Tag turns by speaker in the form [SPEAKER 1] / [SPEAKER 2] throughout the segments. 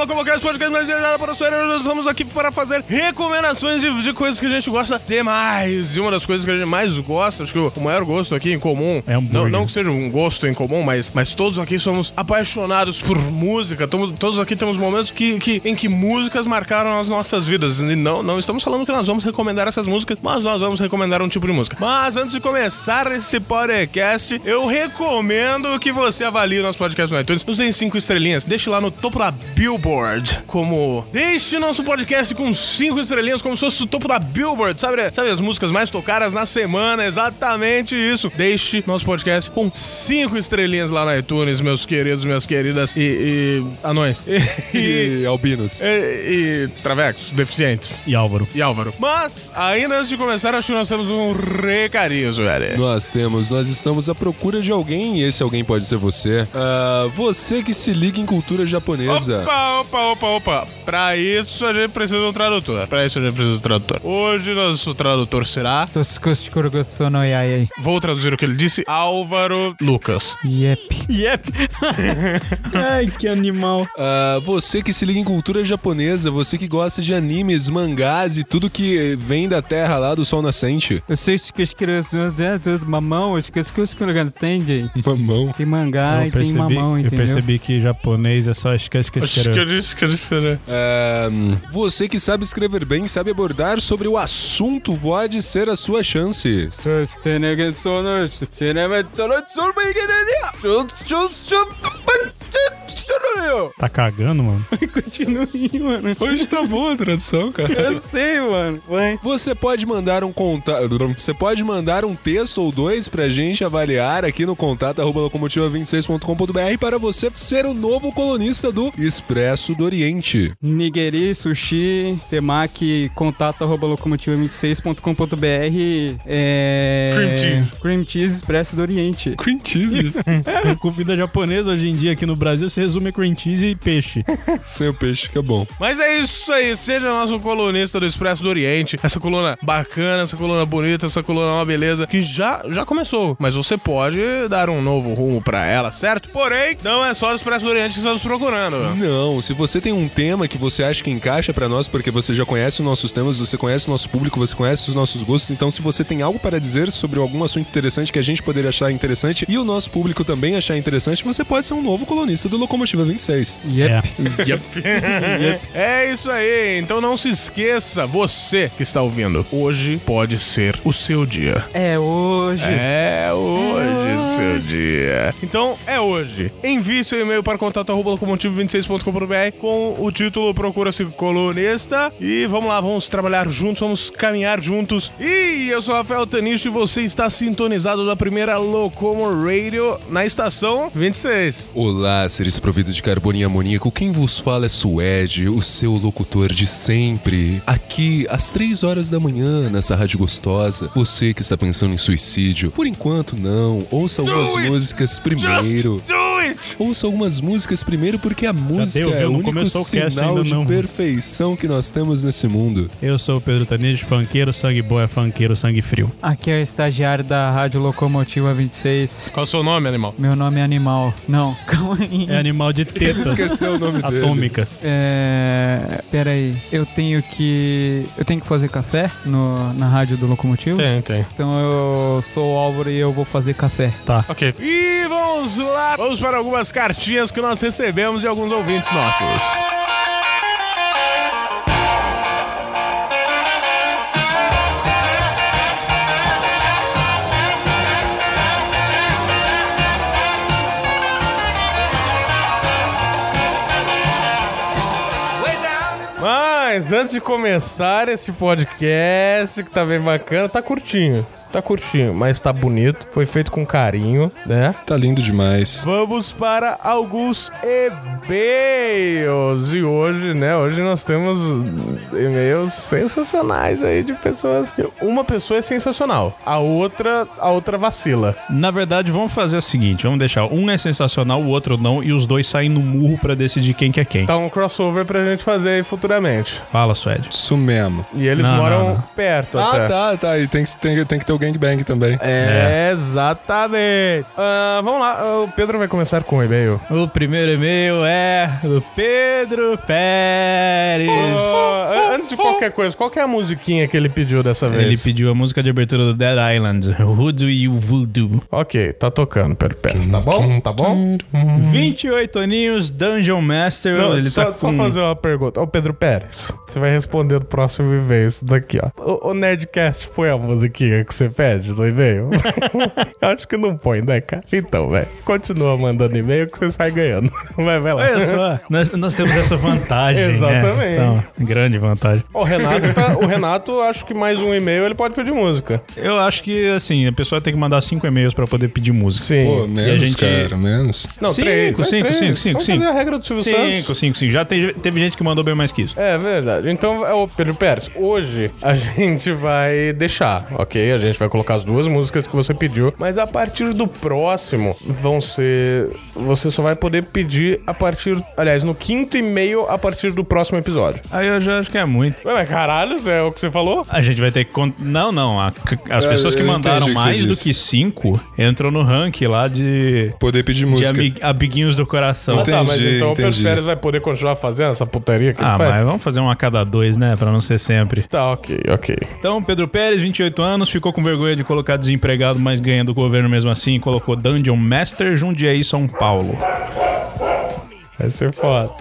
[SPEAKER 1] Locomocast, podcast mais para o senhor. Nós estamos aqui para fazer recomendações de, de coisas que a gente gosta demais. E uma das coisas que a gente mais gosta, acho que o, maior gosto aqui em comum,
[SPEAKER 2] É hambúrguer.
[SPEAKER 1] não, não que seja um gosto em comum, mas, mas todos aqui somos apaixonados por música. Tomo- todos aqui temos momentos que, que, em que músicas marcaram as nossas vidas. E não, não estamos falando que nós vamos recomendar essas músicas, mas nós vamos recomendar um tipo de música. Mas antes de começar esse podcast, eu recomendo que você avalie o nosso podcast no iTunes. Nos deem cinco estrelinhas. Deixe lá no topo da Billboard. Como. Deixe nosso podcast com cinco estrelinhas, como se fosse o topo da Billboard. Sabe, sabe as músicas mais tocadas na semana? Exatamente isso. Deixe nosso podcast com cinco estrelinhas lá no iTunes, meus queridos, minhas queridas e. e anões. E.
[SPEAKER 3] E albinos.
[SPEAKER 1] e, e travecos, deficientes.
[SPEAKER 2] E Álvaro.
[SPEAKER 1] E Álvaro. Mas, ainda antes de começar, acho que nós temos um recadinho, velho.
[SPEAKER 3] Nós temos, nós estamos à procura de alguém e esse alguém pode ser você. Ah, você que se liga em cultura japonesa.
[SPEAKER 1] Opa, opa, opa, opa. Pra isso a gente precisa de um tradutor. Pra isso a gente precisa de um tradutor. Hoje nosso tradutor será. Vou traduzir o que ele disse: Álvaro Lucas.
[SPEAKER 4] Yep.
[SPEAKER 2] Yep. Ai, que animal.
[SPEAKER 3] Ah, você que se liga em cultura japonesa, você que gosta de animes, mangás e tudo que vem da terra lá do sol nascente.
[SPEAKER 4] Eu sei que as crianças mamão, eu esqueci que os crianças têm, gente.
[SPEAKER 3] Mamão.
[SPEAKER 4] Tem mangá
[SPEAKER 2] Eu
[SPEAKER 4] e tem
[SPEAKER 2] percebi, eu percebi que japonês é só esquece que
[SPEAKER 1] que eu disse que eu disse, né?
[SPEAKER 3] Você que sabe escrever bem, sabe abordar sobre o assunto, pode ser a sua chance.
[SPEAKER 2] Tá cagando, mano?
[SPEAKER 4] Continue, mano.
[SPEAKER 3] Hoje tá boa a tradução, cara.
[SPEAKER 4] Eu sei, mano. Vai.
[SPEAKER 3] Você pode mandar um contato. Você pode mandar um texto ou dois pra gente avaliar aqui no contato arroba locomotiva26.com.br para você ser o novo colunista do Expresso do Oriente.
[SPEAKER 4] Nigeri, sushi, temaki, contato arroba locomotiva26.com.br é...
[SPEAKER 1] Cream cheese.
[SPEAKER 4] Cream cheese expresso do Oriente.
[SPEAKER 3] Cream cheese.
[SPEAKER 2] Comida japonesa hoje em dia aqui no Brasil se resume a cream cheese e peixe.
[SPEAKER 3] Sem o peixe fica bom.
[SPEAKER 1] Mas é isso aí, seja nosso colunista do Expresso do Oriente. Essa coluna bacana, essa coluna bonita, essa coluna é uma beleza que já, já começou. Mas você pode dar um novo rumo pra ela, certo? Porém, não é só o Expresso do Oriente que estamos procurando.
[SPEAKER 3] Não, se você tem um tema que você acha que encaixa pra nós, porque você já conhece os nossos temas, você conhece o nosso público, você conhece os nossos gostos, então se você tem algo para dizer sobre algum assunto interessante que a gente poderia achar interessante e o nosso público também achar interessante, você pode ser um novo colunista do Locomotiva 26.
[SPEAKER 4] Yep.
[SPEAKER 1] É isso aí, então não se esqueça, você que está ouvindo, hoje pode ser o seu dia.
[SPEAKER 4] É hoje.
[SPEAKER 1] É hoje seu dia. Então é hoje. Envie seu e-mail para contato arroba locomotivo26.com.br com o título Procura-se colunista. E vamos lá, vamos trabalhar juntos, vamos caminhar juntos. E eu sou Rafael Tanicho e você está sintonizado da primeira Locomo Radio na estação 26.
[SPEAKER 3] Olá, seres providos de carbono e amoníaco. Quem vos fala é Suede, o seu locutor de sempre. Aqui, às três horas da manhã, nessa rádio gostosa. Você que está pensando em suicídio, por enquanto não. Ouça algumas músicas
[SPEAKER 1] Just
[SPEAKER 3] primeiro.
[SPEAKER 1] do it!
[SPEAKER 3] Ouça algumas músicas primeiro, porque a música
[SPEAKER 2] deu,
[SPEAKER 3] é o único
[SPEAKER 2] começou o cast
[SPEAKER 3] sinal
[SPEAKER 2] ainda
[SPEAKER 3] de
[SPEAKER 2] não.
[SPEAKER 3] perfeição que nós temos nesse mundo.
[SPEAKER 2] Eu sou o Pedro Tanide, funkeiro, sangue bom é funkeiro, sangue frio.
[SPEAKER 4] Aqui é o estagiário da Rádio Locomotiva 26.
[SPEAKER 1] Qual é o seu nome, animal?
[SPEAKER 4] Meu nome é Animal. Não, calma aí.
[SPEAKER 2] É animal de tetas
[SPEAKER 3] Esqueceu o nome dele.
[SPEAKER 2] atômicas.
[SPEAKER 4] É. Pera aí. Eu tenho que. Eu tenho que fazer café no, na rádio do Locomotivo?
[SPEAKER 1] Tem, tem.
[SPEAKER 4] Então eu sou o Álvaro e eu vou fazer café.
[SPEAKER 2] Tá.
[SPEAKER 1] Ok. E vamos lá. Vamos para algumas cartinhas que nós recebemos de alguns ouvintes nossos. Mas antes de começar esse podcast, que tá bem bacana, tá curtinho. Tá curtinho, mas tá bonito. Foi feito com carinho, né?
[SPEAKER 3] Tá lindo demais.
[SPEAKER 1] Vamos para alguns e-mails. E hoje, né? Hoje nós temos e-mails sensacionais aí de pessoas. Uma pessoa é sensacional, a outra, a outra vacila.
[SPEAKER 2] Na verdade, vamos fazer o seguinte: vamos deixar um é sensacional, o outro não, e os dois saem no murro pra decidir quem que é quem.
[SPEAKER 1] Tá um crossover pra gente fazer aí futuramente.
[SPEAKER 2] Fala, Suede.
[SPEAKER 3] Isso mesmo.
[SPEAKER 1] E eles
[SPEAKER 2] Não,
[SPEAKER 1] moram
[SPEAKER 2] não, não.
[SPEAKER 1] perto até.
[SPEAKER 3] Ah, tá, tá. E tem, que- tem, tem que ter o gangbang também.
[SPEAKER 1] É, exatamente. Ah, vamos lá, o Pedro vai começar com o e-mail.
[SPEAKER 2] O primeiro e-mail é do Pedro Pérez.
[SPEAKER 1] Ah, antes de qualquer coisa, qual que é a musiquinha que ele pediu dessa vez?
[SPEAKER 2] Ele pediu a música de abertura do Dead Island, Who Do You Voodoo.
[SPEAKER 1] Ok, tá tocando, Pedro Pérez. Tá bom? Tá bom?
[SPEAKER 2] 28 aninhos, Dungeon Master.
[SPEAKER 1] Não,
[SPEAKER 2] ele
[SPEAKER 1] só,
[SPEAKER 2] tá
[SPEAKER 1] só
[SPEAKER 2] com...
[SPEAKER 1] fazer uma pergunta. Ô, Pedro Pérez, você vai responder no próximo e-mail isso daqui, ó. O, o Nerdcast foi a musiquinha que você pede no e-mail? Acho que não põe, né, cara? Então, velho, continua mandando e-mail que você sai ganhando. Vai, vai lá.
[SPEAKER 2] Olha só, nós, nós temos essa vantagem. né?
[SPEAKER 1] Exatamente.
[SPEAKER 2] Então, grande vantagem.
[SPEAKER 1] O Renato, tá, o Renato, acho que mais um e-mail ele pode pedir música.
[SPEAKER 2] Eu acho que, assim, a pessoa tem que mandar cinco e-mails pra poder pedir música.
[SPEAKER 1] Sim.
[SPEAKER 3] Pô, menos,
[SPEAKER 2] gente-
[SPEAKER 3] cara, menos.
[SPEAKER 1] não,
[SPEAKER 2] cinco,
[SPEAKER 1] três.
[SPEAKER 2] cinco,
[SPEAKER 1] três.
[SPEAKER 2] cinco, cinco,
[SPEAKER 1] Vamos
[SPEAKER 2] cinco.
[SPEAKER 1] fazer a regra do Silvio
[SPEAKER 2] Cinco,
[SPEAKER 1] Santos.
[SPEAKER 2] cinco, cinco. Já teve, teve gente que mandou bem mais que isso.
[SPEAKER 1] É verdade. Então, é o Pedro Pérez, hoje a gente vai deixar, ok? A gente vai colocar as duas músicas que você pediu, mas a partir do próximo vão ser. Você só vai poder pedir a partir. Aliás, no quinto e-mail a partir do próximo episódio.
[SPEAKER 2] Aí eu já acho que é muito.
[SPEAKER 1] Ué, Mas caralho, é o que você falou?
[SPEAKER 2] A gente vai ter que. con- Não, não. a- as
[SPEAKER 3] É,
[SPEAKER 2] pessoas que mandaram
[SPEAKER 3] entendi que
[SPEAKER 2] mais do que cinco entram no ranking lá de.
[SPEAKER 3] Poder pedir
[SPEAKER 2] De
[SPEAKER 3] música.
[SPEAKER 2] ami- amiguinhos do coração.
[SPEAKER 1] ah, tá, mas
[SPEAKER 3] Entendi,
[SPEAKER 1] então o Pedro
[SPEAKER 3] entendi.
[SPEAKER 1] Pérez vai poder continuar fazendo essa putaria que
[SPEAKER 2] Ah,
[SPEAKER 1] ele faz?
[SPEAKER 2] mas vamos fazer um a cada dois, né? Pra não ser sempre.
[SPEAKER 1] Tá, ok, ok.
[SPEAKER 2] Então, Pedro Pérez, 28 anos, ficou com vergonha de colocar desempregado, mas ganha do governo mesmo assim, colocou Dungeon Master, Jundiaí, São Paulo.
[SPEAKER 1] Vai ser foda.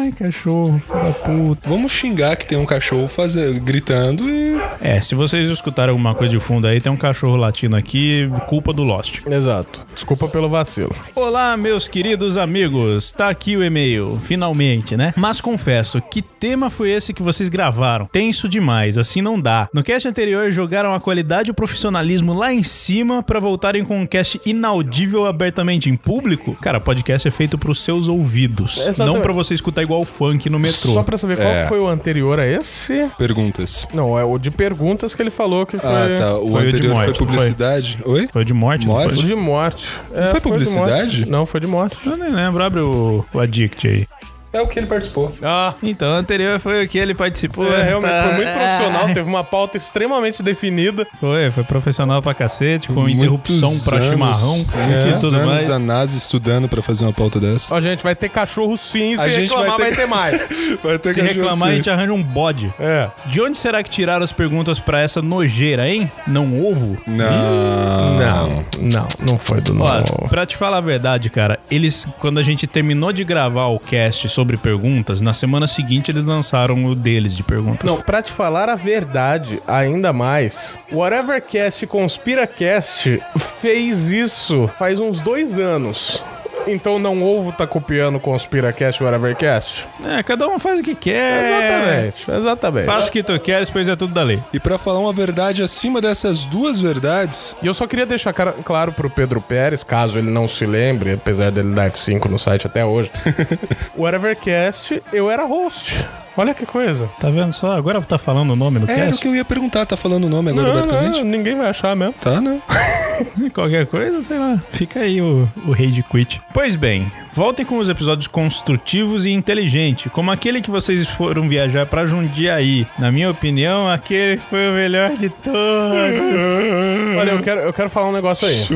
[SPEAKER 2] Ai, cachorro, filho da puta.
[SPEAKER 3] Vamos xingar que tem um cachorro fazer, gritando e.
[SPEAKER 2] É, se vocês escutarem alguma coisa de fundo aí, tem um cachorro latindo aqui, culpa do Lost.
[SPEAKER 1] Exato. Desculpa pelo vacilo.
[SPEAKER 2] Olá, meus queridos amigos. Tá aqui o e-mail, finalmente, né? Mas confesso, que tema foi esse que vocês gravaram? Tenso demais, assim não dá. No cast anterior jogaram a qualidade e o profissionalismo lá em cima pra voltarem com um cast inaudível abertamente em público? Cara, podcast é feito pros seus ouvidos,
[SPEAKER 1] Exatamente.
[SPEAKER 2] não pra você escutar igual funk no metrô.
[SPEAKER 1] Só pra saber qual
[SPEAKER 3] É.
[SPEAKER 1] foi o anterior a esse.
[SPEAKER 3] Perguntas.
[SPEAKER 1] Não, é o de perguntas que ele falou que foi.
[SPEAKER 3] Ah, tá. O
[SPEAKER 2] Foi o de
[SPEAKER 3] anterior foi
[SPEAKER 2] morte, não
[SPEAKER 3] publicidade. Oi?
[SPEAKER 2] Foi de morte,
[SPEAKER 3] Morte?
[SPEAKER 2] não
[SPEAKER 1] O
[SPEAKER 2] foi?
[SPEAKER 1] de morte. É,
[SPEAKER 3] foi
[SPEAKER 1] de
[SPEAKER 3] publicidade?
[SPEAKER 1] morte. Não, foi de morte.
[SPEAKER 2] Eu nem lembro, abre o, o Addict aí.
[SPEAKER 3] É o que ele participou.
[SPEAKER 1] Ah,
[SPEAKER 2] Então, o anterior foi o que ele participou.
[SPEAKER 1] é, realmente
[SPEAKER 2] tá?
[SPEAKER 1] foi muito profissional,
[SPEAKER 2] É.
[SPEAKER 1] teve uma pauta extremamente definida.
[SPEAKER 2] Foi, foi profissional pra cacete, com
[SPEAKER 3] Muitos
[SPEAKER 2] interrupção pra
[SPEAKER 3] anos-
[SPEAKER 2] chimarrão
[SPEAKER 3] Muitos
[SPEAKER 2] e tudo
[SPEAKER 3] anos
[SPEAKER 2] mais.
[SPEAKER 3] a NASA estudando pra fazer uma pauta dessa.
[SPEAKER 1] Ó, gente, vai ter cachorro sim,
[SPEAKER 3] A
[SPEAKER 1] se
[SPEAKER 3] gente
[SPEAKER 1] reclamar
[SPEAKER 3] vai
[SPEAKER 1] vai
[SPEAKER 3] ter-
[SPEAKER 1] ter, mais.
[SPEAKER 3] Vai ter
[SPEAKER 2] Se reclamar, a gente arranja um bode.
[SPEAKER 1] É.
[SPEAKER 2] De onde será que tiraram as perguntas pra essa nojeira, hein? Não ovo?
[SPEAKER 3] Não.
[SPEAKER 1] Não, não, não foi do novo.
[SPEAKER 2] pra te falar a verdade, cara, eles, quando a gente terminou de gravar o cast sobre perguntas, na semana seguinte eles lançaram o deles de perguntas.
[SPEAKER 1] Não, pra te falar a verdade, ainda mais, o Whatevercast Conspiracast fez isso faz uns dois anos. Então não ovo tá copiando o Conspiracast e o Whatevercast?
[SPEAKER 2] É, cada um faz o que quer.
[SPEAKER 1] Exatamente, exatamente.
[SPEAKER 2] Faz o que tu queres, pois é tudo da lei.
[SPEAKER 3] E pra falar uma verdade acima dessas duas verdades,
[SPEAKER 1] E eu só queria deixar claro pro Pedro Pérez, caso ele não se lembre, apesar dele dar F5 no site até hoje. o Whatevercast, eu era host. Olha que coisa.
[SPEAKER 2] Tá vendo só? Agora tá falando o nome do
[SPEAKER 3] é, era o
[SPEAKER 2] cast?
[SPEAKER 3] que eu ia perguntar. Tá falando o nome agora
[SPEAKER 1] Não,
[SPEAKER 3] abertamente?
[SPEAKER 1] não, ninguém vai achar mesmo.
[SPEAKER 3] Tá, né?
[SPEAKER 2] Qualquer coisa, sei lá. Fica aí o, o rei de quit. Pois bem, voltem com os episódios construtivos e inteligentes, como aquele que vocês foram viajar pra Jundiaí. Na minha opinião, aquele foi o melhor de todos.
[SPEAKER 1] Olha, eu quero, eu quero falar um negócio aí.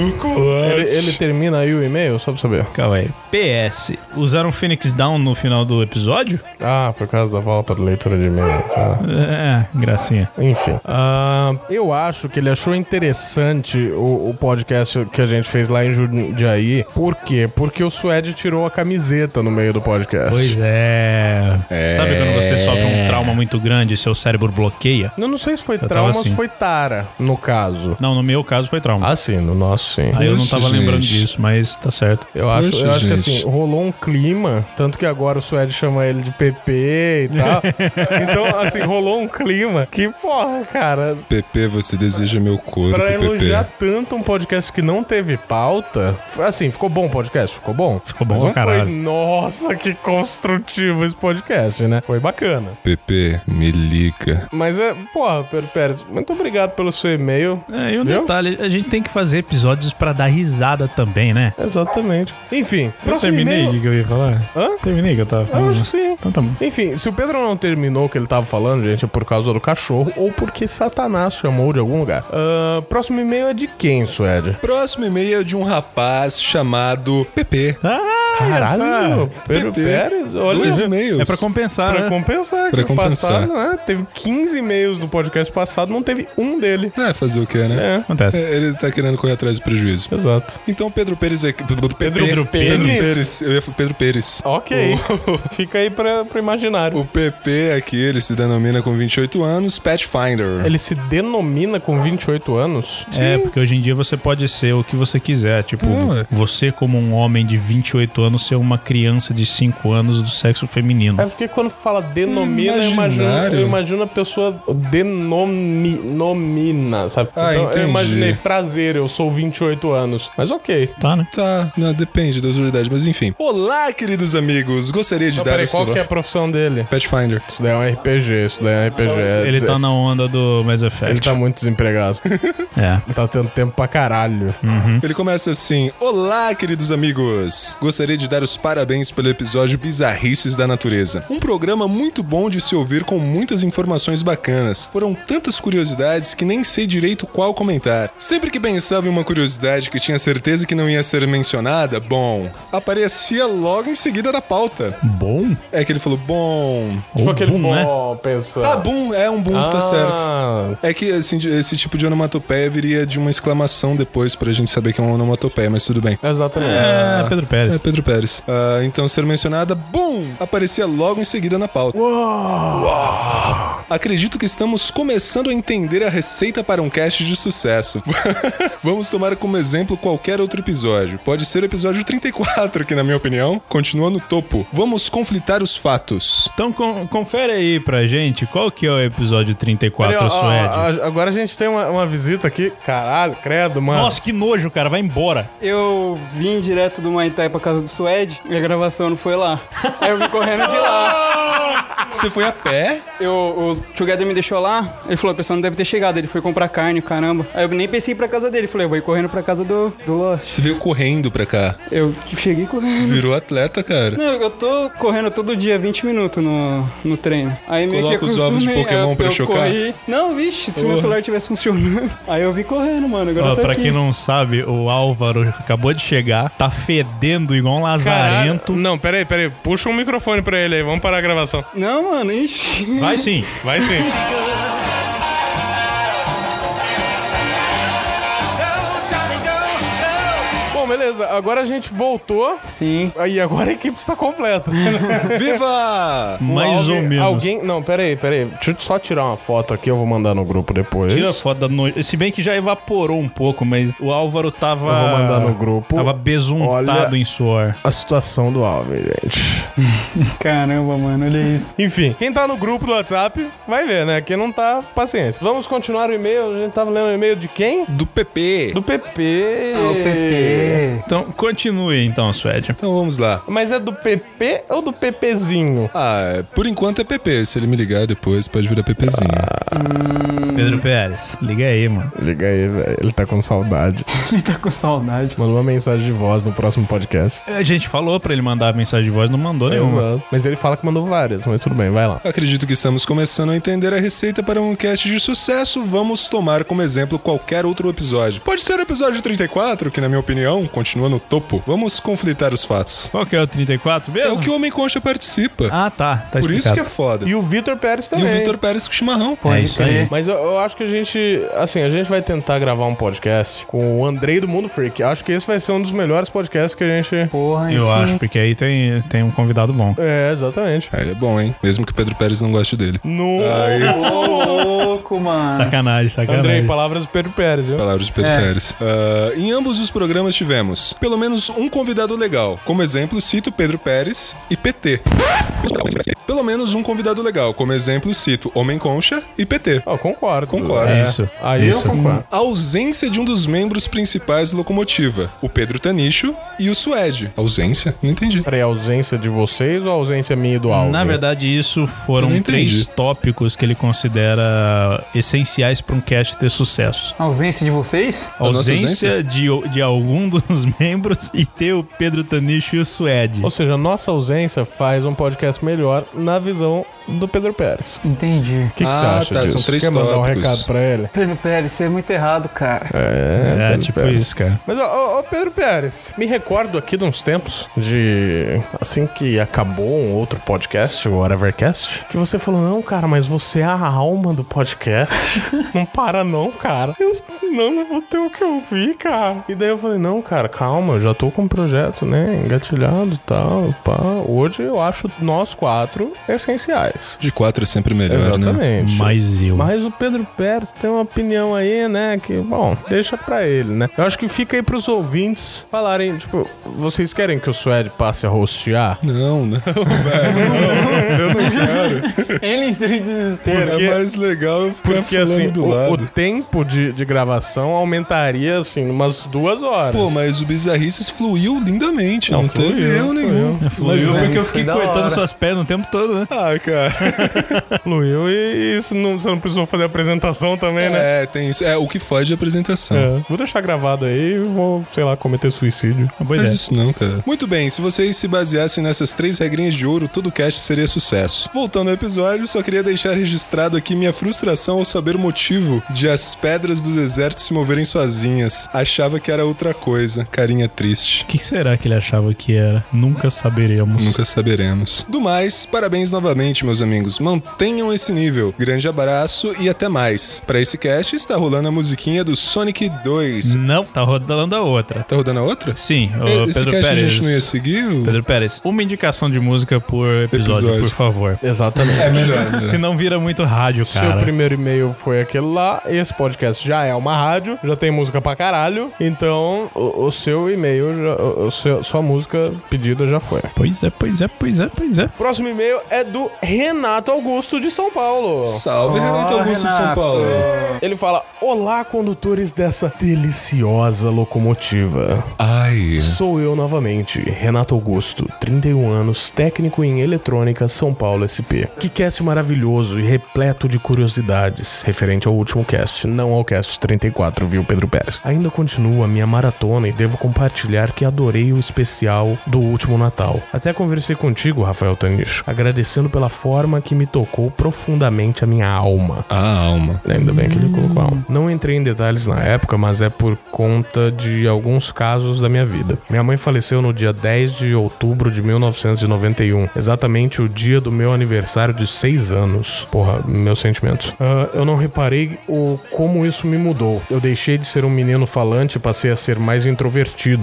[SPEAKER 1] Ele, ele termina aí o e-mail, só pra saber.
[SPEAKER 2] Calma aí. PS, usaram Phoenix Down no final do episódio?
[SPEAKER 1] Ah, por causa da volta da leitura de e-mail. Tá.
[SPEAKER 2] É, gracinha.
[SPEAKER 1] Enfim. Ah, eu acho que ele achou interessante o, o podcast que a gente fez lá em Jundiaí. Por quê? Porque o Suede tirou a camiseta no meio do podcast.
[SPEAKER 2] Pois é. Sabe quando você sofre um trauma muito grande e seu cérebro bloqueia?
[SPEAKER 1] Eu não sei se foi
[SPEAKER 2] tava
[SPEAKER 1] trauma ou
[SPEAKER 2] assim.
[SPEAKER 1] se foi tara, no caso.
[SPEAKER 2] Não, no meu caso foi trauma.
[SPEAKER 1] Ah, sim, no nosso sim.
[SPEAKER 2] Aí eu não tava lembrando
[SPEAKER 3] gente.
[SPEAKER 2] disso, mas tá certo.
[SPEAKER 1] Eu acho, eu acho que assim, rolou um clima, tanto que agora o Suede chama ele de PP e tal. então, assim, rolou um clima que, porra, cara,
[SPEAKER 3] PP, você deseja meu corpo,
[SPEAKER 1] pra
[SPEAKER 3] PP.
[SPEAKER 1] elogiar tanto um podcast que não teve pauta. Assim, ficou bom o podcast? Ficou bom?
[SPEAKER 2] Ficou bom.
[SPEAKER 1] Não
[SPEAKER 2] caralho.
[SPEAKER 1] foi, nossa, que construtivo esse podcast, né? Foi bacana.
[SPEAKER 3] PP, me liga.
[SPEAKER 1] Mas é, porra, Pedro Pérez, muito obrigado pelo seu e-mail.
[SPEAKER 2] É, e um
[SPEAKER 1] Viu?
[SPEAKER 2] detalhe, a gente tem que fazer episódios pra dar risada também, né?
[SPEAKER 1] Exatamente. Enfim,
[SPEAKER 2] Eu
[SPEAKER 1] próximo
[SPEAKER 2] terminei o
[SPEAKER 1] e-mail.
[SPEAKER 2] que eu ia falar?
[SPEAKER 1] Hã?
[SPEAKER 2] Terminei o que eu tava
[SPEAKER 1] Eu
[SPEAKER 2] falando.
[SPEAKER 1] acho que sim.
[SPEAKER 2] Então tá bom.
[SPEAKER 1] Enfim, se o Pedro não terminou o que ele tava falando, gente, é por causa do cachorro ou porque Satanás chamou de algum lugar. Ah, próximo e-mail é de quem, Suede?
[SPEAKER 3] Próximo e-mail é de um rapaz chamado PP.
[SPEAKER 2] Ah,
[SPEAKER 1] Caralho, Pedro
[SPEAKER 3] PP.
[SPEAKER 1] Pérez, olha
[SPEAKER 3] Dois e-mails.
[SPEAKER 2] É pra compensar,
[SPEAKER 1] Pra
[SPEAKER 2] né?
[SPEAKER 1] compensar,
[SPEAKER 3] Pra
[SPEAKER 1] que o
[SPEAKER 3] compensar.
[SPEAKER 1] passado, né? Teve 15 e-mails no podcast passado, não teve um dele.
[SPEAKER 3] É, fazer o quê, né?
[SPEAKER 1] É,
[SPEAKER 2] Acontece.
[SPEAKER 3] É, Ele tá querendo correr atrás do prejuízo.
[SPEAKER 1] exato.
[SPEAKER 3] Então Pedro Pérez é. Pedro,
[SPEAKER 1] Pedro
[SPEAKER 3] Pedro
[SPEAKER 1] Pérez.
[SPEAKER 3] Pérez. Eu ia falar Pedro Pérez.
[SPEAKER 1] Ok. Fica aí pra, pro imaginário.
[SPEAKER 3] O PP aqui, ele se denomina com 28 anos Pathfinder.
[SPEAKER 1] Ele se denomina com 28 anos?
[SPEAKER 2] É, porque hoje em dia você pode ser o que você quiser. Tipo,
[SPEAKER 3] é.
[SPEAKER 2] você, como um homem de 28 anos, ser uma criança de 5 anos do sexo feminino.
[SPEAKER 1] É porque quando fala denomina, eu imagino, eu imagino a pessoa denomi, nomina, sabe?
[SPEAKER 3] Ah,
[SPEAKER 1] então
[SPEAKER 3] entendi.
[SPEAKER 1] eu imaginei, prazer, eu sou 28 anos. Mas ok.
[SPEAKER 2] Tá, né?
[SPEAKER 3] Tá, não, depende da autoridade, mas enfim. Olá, queridos amigos. Gostaria de
[SPEAKER 1] Então,
[SPEAKER 3] dar
[SPEAKER 1] peraí, qual que é a profissão dele?
[SPEAKER 3] Pathfinder.
[SPEAKER 1] Isso daí é um RPG, isso daí é um RPG. é
[SPEAKER 2] Ele
[SPEAKER 1] dizer-
[SPEAKER 2] tá na onda do Mass Effect.
[SPEAKER 1] ele tá muito desempregado.
[SPEAKER 2] É.
[SPEAKER 1] ele tá tendo tempo pra caralho.
[SPEAKER 3] Ele começa assim: Olá, queridos amigos! Gostaria de dar os parabéns pelo episódio Bizarrices da Natureza. Um programa muito bom de se ouvir com muitas informações bacanas. Foram tantas curiosidades que nem sei direito qual comentar. Sempre que pensava em uma curiosidade que tinha certeza que não ia ser mencionada, bom, aparecia logo em seguida na pauta.
[SPEAKER 2] Bom?
[SPEAKER 3] É que ele falou: Bom.
[SPEAKER 1] Tipo
[SPEAKER 2] Ou
[SPEAKER 1] aquele
[SPEAKER 2] boom, né?
[SPEAKER 1] bom, pensa.
[SPEAKER 3] Ah, boom, é um boom, tá certo.
[SPEAKER 1] Ah,
[SPEAKER 3] É que assim, esse tipo de onomatopeia viria de uma exclamação depois pra gente saber que é uma onomatopeia, mas tudo bem.
[SPEAKER 1] Exatamente.
[SPEAKER 2] É, Pedro Pérez.
[SPEAKER 3] É Pedro Pérez. Ah, então, ser mencionada, bum! Aparecia logo em seguida na pauta. Uau! Acredito que estamos começando a entender a receita para um cast de sucesso. Vamos tomar como exemplo qualquer outro episódio. Pode ser o episódio 34, que, na minha opinião, continua no topo. Vamos conflitar os fatos.
[SPEAKER 2] Então con- confere aí pra gente qual que é o episódio 34,
[SPEAKER 1] Peraí, ó, ó,
[SPEAKER 2] Suede.
[SPEAKER 1] ó, agora a gente tem uma, uma visita aqui. Caralho, credo, mano.
[SPEAKER 2] Nossa, que nojo, cara. Vai embora.
[SPEAKER 4] Eu vim direto do Maitai pra casa do Suede e a gravação não foi lá. Aí eu vim correndo de lá.
[SPEAKER 3] Você foi a pé?
[SPEAKER 4] Eu, o Together me deixou lá, ele falou, a pessoa não deve ter chegado, ele foi comprar carne, caramba. Aí eu nem pensei em ir pra casa dele, falei, eu vou ir correndo pra casa do, do Lost.
[SPEAKER 3] Você veio correndo pra cá.
[SPEAKER 4] Eu cheguei correndo.
[SPEAKER 3] Virou atleta, cara.
[SPEAKER 4] Não, eu tô correndo todo dia 20 minutos no, no treino. Aí meio
[SPEAKER 3] Coloca
[SPEAKER 4] que
[SPEAKER 3] os ovos de Pokémon pra
[SPEAKER 4] eu
[SPEAKER 3] chocar?
[SPEAKER 4] Corri. Não, vixe, se meu
[SPEAKER 3] Porra.
[SPEAKER 4] celular tivesse funcionando. Aí eu vim correndo, mano. Agora
[SPEAKER 2] Ó,
[SPEAKER 4] eu tô
[SPEAKER 2] pra
[SPEAKER 4] aqui.
[SPEAKER 2] quem não sabe, o Álvaro acabou de chegar, tá fedendo igual um
[SPEAKER 1] Caralho.
[SPEAKER 2] lazarento.
[SPEAKER 1] Não, peraí, peraí. Puxa um microfone pra ele aí. Vamos parar a gravação.
[SPEAKER 4] Não, mano, ixi.
[SPEAKER 2] Vai sim.
[SPEAKER 1] Vai sim. beleza. Agora a gente voltou.
[SPEAKER 4] Sim.
[SPEAKER 1] Aí agora a equipe está completa.
[SPEAKER 3] Viva!
[SPEAKER 2] Mais
[SPEAKER 1] Alguém-
[SPEAKER 2] ou menos.
[SPEAKER 1] Alguém. Não, peraí, peraí. Deixa eu só tirar uma foto aqui, eu vou mandar no grupo depois.
[SPEAKER 2] Tira foto da noite. Se bem que já evaporou um pouco, mas o Álvaro tava.
[SPEAKER 1] Eu vou mandar no grupo.
[SPEAKER 2] Tava besuntado
[SPEAKER 1] Olha-
[SPEAKER 2] em suor.
[SPEAKER 1] A situação do Alvin, gente.
[SPEAKER 4] Caramba, mano, olha isso.
[SPEAKER 1] Enfim, quem tá no grupo do WhatsApp vai ver, né? Quem não tá, paciência. Vamos continuar o e-mail. A gente tava lendo o e-mail de quem?
[SPEAKER 3] Do PP.
[SPEAKER 1] Do PP.
[SPEAKER 4] o PP.
[SPEAKER 2] Então, continue então, Suede.
[SPEAKER 3] Então vamos lá.
[SPEAKER 1] Mas é do PP ou do PPzinho?
[SPEAKER 3] Ah, é, por enquanto é PP. Se ele me ligar depois, pode virar PPzinho.
[SPEAKER 2] Pedro Pérez, liga aí, mano.
[SPEAKER 1] Liga aí, velho. Ele tá com saudade.
[SPEAKER 4] Ele tá com saudade.
[SPEAKER 1] Mandou uma mensagem de voz no próximo podcast.
[SPEAKER 2] A gente falou pra ele mandar mensagem de voz, não mandou nenhuma.
[SPEAKER 1] Exato. Mas ele fala que mandou várias, mas tudo bem, vai lá.
[SPEAKER 3] Acredito que estamos começando a entender a receita para um cast de sucesso. Vamos tomar como exemplo qualquer outro episódio. Pode ser o episódio 34, que na minha opinião continua no topo. Vamos conflitar os fatos.
[SPEAKER 2] Qual que é o 34
[SPEAKER 3] É
[SPEAKER 2] mesmo?
[SPEAKER 3] o que o Homem Concha participa.
[SPEAKER 2] Ah, tá. Tá
[SPEAKER 3] Por isso que é foda.
[SPEAKER 1] E o Vitor Pérez
[SPEAKER 3] E
[SPEAKER 1] também.
[SPEAKER 3] o Vitor Pérez com chimarrão.
[SPEAKER 2] É isso aí.
[SPEAKER 1] Mas eu, eu acho que a gente, assim, a gente vai tentar gravar um podcast com o Andrei do Mundo Freak. Acho que esse vai ser um dos melhores podcasts que a gente.
[SPEAKER 4] Porra,
[SPEAKER 2] Eu
[SPEAKER 4] sim.
[SPEAKER 2] acho, porque aí tem, tem um convidado bom.
[SPEAKER 1] É, exatamente.
[SPEAKER 3] É, ele é bom, hein? Mesmo que o Pedro Pérez não goste dele.
[SPEAKER 1] No.
[SPEAKER 3] Aí,
[SPEAKER 4] louco, mano.
[SPEAKER 2] Sacanagem, sacanagem.
[SPEAKER 1] Andrei, palavras do Pedro Pérez, viu?
[SPEAKER 3] palavras de Pedro
[SPEAKER 4] É.
[SPEAKER 3] Pérez. Ah, em ambos os programas tivemos pelo menos um convidado legal. Como exemplo, cito Pedro Pérez e PT. Pelo menos um convidado legal. Como exemplo, cito Homem Concha e PT.
[SPEAKER 1] Eu concordo.
[SPEAKER 3] Concordo.
[SPEAKER 1] É.
[SPEAKER 2] Isso.
[SPEAKER 1] Aí
[SPEAKER 2] Isso.
[SPEAKER 1] eu concordo.
[SPEAKER 3] A ausência de um dos membros principais do Locomotiva, o Pedro Tanicho e o Suede. Ausência? Não entendi.
[SPEAKER 1] Peraí, a ausência de vocês ou a ausência minha e do Alvin?
[SPEAKER 2] Na verdade, isso foram três tópicos que ele considera essenciais para um cast ter sucesso.
[SPEAKER 4] A ausência de vocês?
[SPEAKER 2] A
[SPEAKER 3] A nossa
[SPEAKER 2] ausência de, de algum dos membros e ter o Pedro Tanicho e o Suede.
[SPEAKER 1] Ou seja, nossa ausência faz um podcast melhor na visão do Pedro Pérez.
[SPEAKER 4] Entendi.
[SPEAKER 1] O que, que
[SPEAKER 3] Ah,
[SPEAKER 1] você acha
[SPEAKER 3] tá,
[SPEAKER 1] disso?
[SPEAKER 3] são três
[SPEAKER 1] Quer mandar um recado pra ele?
[SPEAKER 4] Pedro Pérez, você é muito errado, cara.
[SPEAKER 1] É,
[SPEAKER 2] É,
[SPEAKER 1] Pedro
[SPEAKER 2] tipo
[SPEAKER 1] Pérez.
[SPEAKER 2] isso, cara.
[SPEAKER 1] Mas, ó, ó, ó, Pedro Pérez, me recordo aqui de uns tempos de. Assim que acabou um outro podcast, o Whatevercast, que você falou: Não, cara, mas você é a alma do podcast. não para, não, cara. Eu não, não vou ter o que ouvir, cara. E daí eu falei: Não, cara, calma, eu já tô com um projeto, né? Engatilhado e tal. Pá. Hoje eu acho nós quatro essenciais.
[SPEAKER 3] De quatro é sempre melhor, né?
[SPEAKER 1] Exatamente.
[SPEAKER 2] Mas eu.
[SPEAKER 1] Mas o Pedro Pérez tem uma opinião aí, né? Que, bom, deixa pra ele, né? Eu acho que fica aí pros ouvintes falarem, tipo, vocês querem que o Suede passe a rostear?
[SPEAKER 3] Não, não, velho. Não, eu não quero.
[SPEAKER 4] Ele entrou em desespero.
[SPEAKER 1] Porque-
[SPEAKER 3] É mais legal eu ficar
[SPEAKER 1] Porque, assim,
[SPEAKER 3] do
[SPEAKER 1] o, o
[SPEAKER 3] lado.
[SPEAKER 1] tempo de, de gravação aumentaria, assim, umas duas horas.
[SPEAKER 3] Pô, mas o Bizarrices fluiu lindamente. Não,
[SPEAKER 1] Não,
[SPEAKER 3] teve
[SPEAKER 1] fluiu,
[SPEAKER 3] erro
[SPEAKER 1] fluiu.
[SPEAKER 3] nenhum.
[SPEAKER 2] Fluiu
[SPEAKER 3] Mas,
[SPEAKER 2] porque
[SPEAKER 3] né,
[SPEAKER 2] eu fiquei cortando
[SPEAKER 4] hora.
[SPEAKER 2] suas pernas o tempo todo, né?
[SPEAKER 3] Ah, cara.
[SPEAKER 1] Fluiu e isso não, você não precisou fazer a apresentação também, né?
[SPEAKER 3] É, tem isso. É o que foge a apresentação.
[SPEAKER 1] É. Vou deixar gravado aí e vou, sei lá, cometer suicídio.
[SPEAKER 2] Uma boa
[SPEAKER 3] Faz
[SPEAKER 2] ideia.
[SPEAKER 3] isso não, cara. Muito bem, se vocês se baseassem nessas três regrinhas de ouro, todo o cast seria sucesso. Voltando ao episódio, só queria deixar registrado aqui minha frustração ao saber o motivo de as pedras do deserto se moverem sozinhas. Achava que era outra coisa. Carinha triste.
[SPEAKER 2] O que será que ele achava que era? Nunca saberemos.
[SPEAKER 3] Nunca saberemos. Do mais, parabéns novamente, meus amigos. Mantenham esse nível. Grande abraço e até mais. Pra esse cast está rolando a musiquinha do Sonic 2.
[SPEAKER 2] Não, tá rodando a outra.
[SPEAKER 3] Tá rodando a outra?
[SPEAKER 2] Sim, o
[SPEAKER 3] Esse
[SPEAKER 2] Pedro
[SPEAKER 3] cast
[SPEAKER 2] Pérez.
[SPEAKER 3] a gente não ia seguir? o-
[SPEAKER 2] Pedro Pérez, uma indicação de música por episódio,
[SPEAKER 3] Episódio.
[SPEAKER 2] por favor.
[SPEAKER 1] Exatamente.
[SPEAKER 3] É melhor, né?
[SPEAKER 2] Senão vira muito rádio,
[SPEAKER 1] Seu
[SPEAKER 2] cara.
[SPEAKER 1] primeiro e-mail foi aquele lá, esse podcast já é uma rádio, já tem música pra caralho, então o, o seu e-mail, já- o, seu- sua música pedida já foi.
[SPEAKER 2] Pois é, pois é, pois é, pois é.
[SPEAKER 1] Próximo e-mail é do Renato Augusto de São Paulo.
[SPEAKER 3] Salve, Renato Augusto de São
[SPEAKER 4] Renato.
[SPEAKER 3] Paulo.
[SPEAKER 1] Ele fala: Olá, condutores dessa deliciosa locomotiva.
[SPEAKER 3] Ai.
[SPEAKER 1] Sou eu novamente, Renato Augusto, 31 anos, técnico em eletrônica, São Paulo SP. Que cast maravilhoso e repleto de curiosidades, referente ao último cast, não ao cast 34, viu, Pedro Pérez? Ainda continuo a minha maratona e devo compartilhar que adorei o especial do último Natal. Até conversei contigo, Rafael Tanicho, agradecendo pela forma que me tocou profundamente a minha alma.
[SPEAKER 3] A alma.
[SPEAKER 1] Ainda bem que ele colocou alma. Não entrei em detalhes na época, mas é por conta de alguns casos da minha vida. Minha mãe faleceu no dia 10 de outubro de 1991, exatamente o dia do meu aniversário de 6 anos. Porra, meus sentimentos. Ah, eu não reparei o como isso me mudou. Eu deixei de ser um menino falante e passei a ser mais introvertido,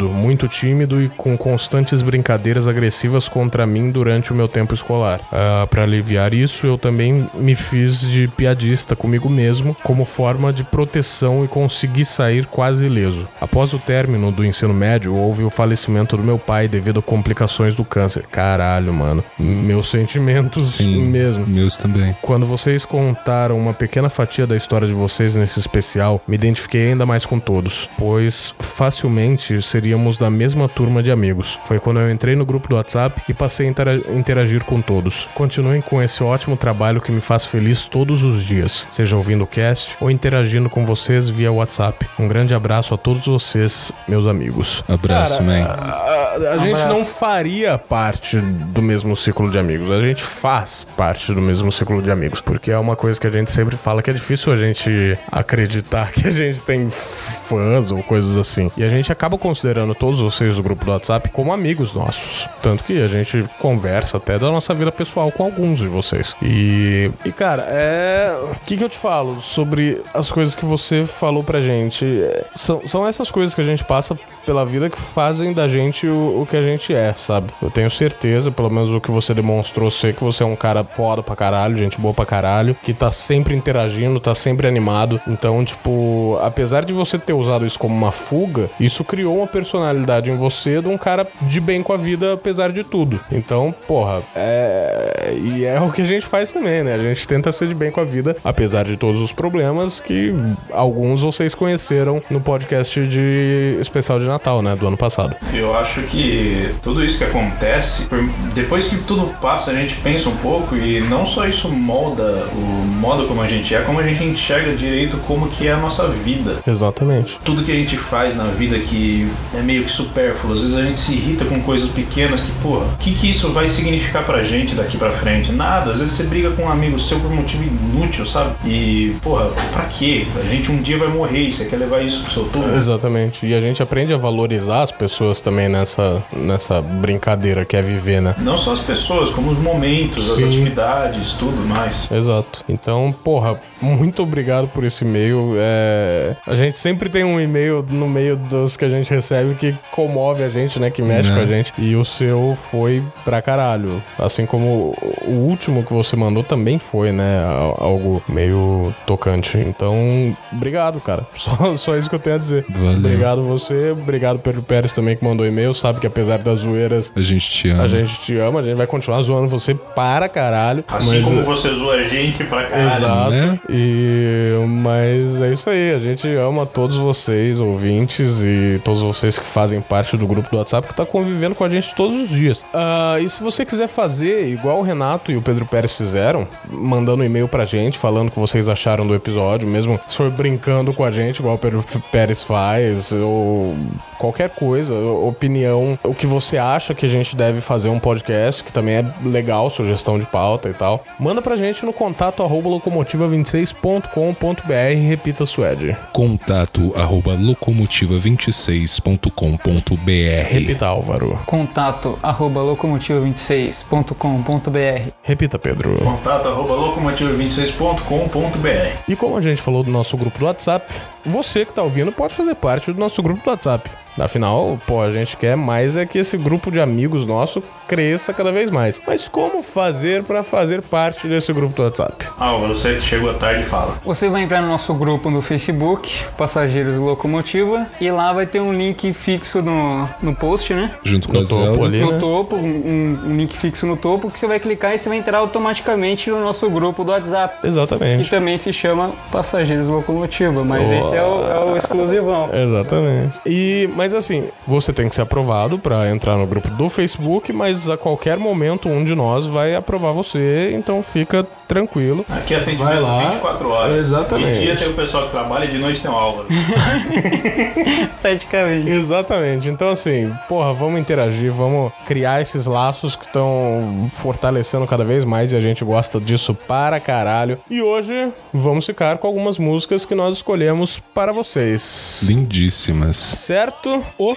[SPEAKER 1] muito tímido e com constantes brincadeiras agressivas contra mim durante o meu tempo escolar. Ah, Para aliviar isso, eu também me fiz de piadista comigo mesmo, como forma de proteção e consegui sair quase ileso. Após o término do ensino médio, houve o falecimento do meu pai devido a complicações do câncer. Caralho, mano. Meus sentimentos
[SPEAKER 3] Sim.
[SPEAKER 1] mesmo.
[SPEAKER 3] Meus também.
[SPEAKER 1] Quando vocês contaram uma pequena fatia da história de vocês nesse especial, me identifiquei ainda mais com todos, pois facilmente seríamos da mesma turma de amigos. Foi quando eu entrei no grupo do WhatsApp e passei a intera- interagir com todos. Continuem com esse ótimo trabalho que me faz feliz todos os dias, seja ouvindo o cast ou interagindo com vocês via WhatsApp. Um grande abraço a todos vocês, meus amigos.
[SPEAKER 3] Abraço, man.
[SPEAKER 1] A, a gente
[SPEAKER 4] abraço.
[SPEAKER 1] não faria parte do mesmo ciclo de amigos. A gente faz parte do mesmo ciclo de amigos. Porque é uma coisa que a gente sempre fala que é difícil a gente acreditar que a gente tem fãs ou coisas assim. E a gente acaba considerando todos vocês do grupo do WhatsApp como amigos nossos. Tanto que a gente conversa até da nossa vida pessoal com alguns de vocês. E, e cara, é. O que, que eu te falo sobre as coisas que você falou pra gente? É, São, são essas coisas que a gente passa pela vida que fazem da gente o, o que a gente é, sabe? Eu tenho certeza, pelo menos o que você demonstrou ser, que você é um cara foda pra caralho, gente boa pra caralho, que tá sempre interagindo, tá sempre animado. Então, tipo, apesar de você ter usado isso como uma fuga, isso criou uma personalidade em você de um cara de bem com a vida, apesar de tudo. Então, porra, é. E é o que a gente faz também, né? A gente tenta ser de bem com a vida, apesar de todos os problemas que alguns vocês conheceram no podcast de especial de Natal, né? Do ano passado.
[SPEAKER 2] Eu acho que tudo isso que acontece, depois que tudo passa, a gente pensa um pouco e não só isso molda o modo como a gente é, como a gente enxerga direito como que é a nossa vida.
[SPEAKER 1] Exatamente.
[SPEAKER 2] Tudo que a gente faz na vida que é meio que supérfluo, às vezes a gente se irrita com coisas pequenas que, porra, o que que isso vai significar pra gente daqui pra frente? Nada, às vezes você briga com um amigo seu por motivo inútil, sabe? E, porra, pra quê? A gente um dia vai morrer e você quer levar isso pro seu túmulo?
[SPEAKER 1] Exatamente. E a gente aprende a valorizar as pessoas também nessa, nessa brincadeira que é viver, né?
[SPEAKER 2] Não só as pessoas, como os momentos, as
[SPEAKER 1] Sim.
[SPEAKER 2] atividades, tudo mais.
[SPEAKER 1] Exato. Então, porra, muito obrigado por esse e-mail. É, A gente sempre tem um e-mail no meio dos que a gente recebe que comove a gente, né? Que mexe
[SPEAKER 3] Né?
[SPEAKER 1] com a gente. E o seu foi pra caralho. Assim como o último que você mandou também foi, né? Al- Algo meio tocante. Então, obrigado, cara. Só, só isso que eu tenho a dizer.
[SPEAKER 3] Valeu.
[SPEAKER 1] Obrigado você. Obrigado Pedro Pérez também que mandou e-mail. Sabe que apesar das zoeiras.
[SPEAKER 3] A gente te ama.
[SPEAKER 1] A gente te ama, a gente vai continuar zoando você para caralho.
[SPEAKER 2] Assim
[SPEAKER 1] mas,
[SPEAKER 2] como você zoa a gente pra caralho.
[SPEAKER 1] Exato.
[SPEAKER 3] né?
[SPEAKER 1] E mas é isso aí, a gente ama todos vocês, ouvintes, e todos vocês que fazem parte do grupo do WhatsApp que tá convivendo com a gente todos os dias. Ah, e se você quiser fazer igual o Renato e o Pedro Pérez fizeram, mandando um e-mail pra gente, falando o que vocês acharam do episódio, mesmo se for brincando com a gente, igual o Pedro Pérez faz, ou qualquer coisa, opinião, o que você acha que a gente deve fazer um podcast, que também é legal, sugestão de pauta e tal. Manda pra gente no contato arroba locomotiva26.com.br, repita Suede.
[SPEAKER 3] Contato arroba locomotiva26.com.br
[SPEAKER 1] Repita Álvaro.
[SPEAKER 4] Contato arroba locomotiva26.com.br
[SPEAKER 1] Repita Pedro.
[SPEAKER 2] Contato arroba locomotiva26.com.br
[SPEAKER 1] E como a gente falou do nosso grupo do WhatsApp, você que tá ouvindo pode fazer parte do nosso grupo do WhatsApp. Afinal, pô, a gente quer mais é que esse grupo de amigos nosso cresça cada vez mais. Mas como fazer pra fazer parte desse grupo do WhatsApp?
[SPEAKER 2] Álvaro, você que chegou à tarde fala.
[SPEAKER 4] Você vai entrar no nosso grupo no Facebook, Passageiros Locomotiva, e lá vai ter um link fixo no, no post, né?
[SPEAKER 3] Junto com
[SPEAKER 1] No
[SPEAKER 3] a
[SPEAKER 1] topo
[SPEAKER 3] Zelda.
[SPEAKER 1] ali.
[SPEAKER 4] No
[SPEAKER 1] né?
[SPEAKER 4] topo, um, um- link fixo no topo, que você vai clicar e você vai entrar automaticamente no nosso grupo do WhatsApp. Que
[SPEAKER 1] Exatamente.
[SPEAKER 4] também se chama Passageiros Locomotiva, mas esse é o, é o exclusivão.
[SPEAKER 1] Exatamente. E, mas assim, você tem que ser aprovado pra entrar no grupo do Facebook, mas a qualquer momento um de nós vai aprovar você, então fica tranquilo.
[SPEAKER 2] Aqui é atendimento
[SPEAKER 1] Vai lá.
[SPEAKER 2] 24 horas.
[SPEAKER 1] Exatamente.
[SPEAKER 2] De dia tem o pessoal que trabalha e de noite tem o Álvaro.
[SPEAKER 4] Praticamente.
[SPEAKER 1] Exatamente. Então, assim, porra, vamos interagir, vamos criar esses laços que estão fortalecendo cada vez mais e a gente gosta disso para caralho. E hoje vamos ficar com algumas músicas que nós escolhemos para vocês.
[SPEAKER 3] Lindíssimas.
[SPEAKER 1] Certo?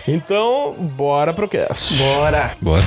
[SPEAKER 1] Então, bora pro cast.
[SPEAKER 4] Bora!
[SPEAKER 3] Bora.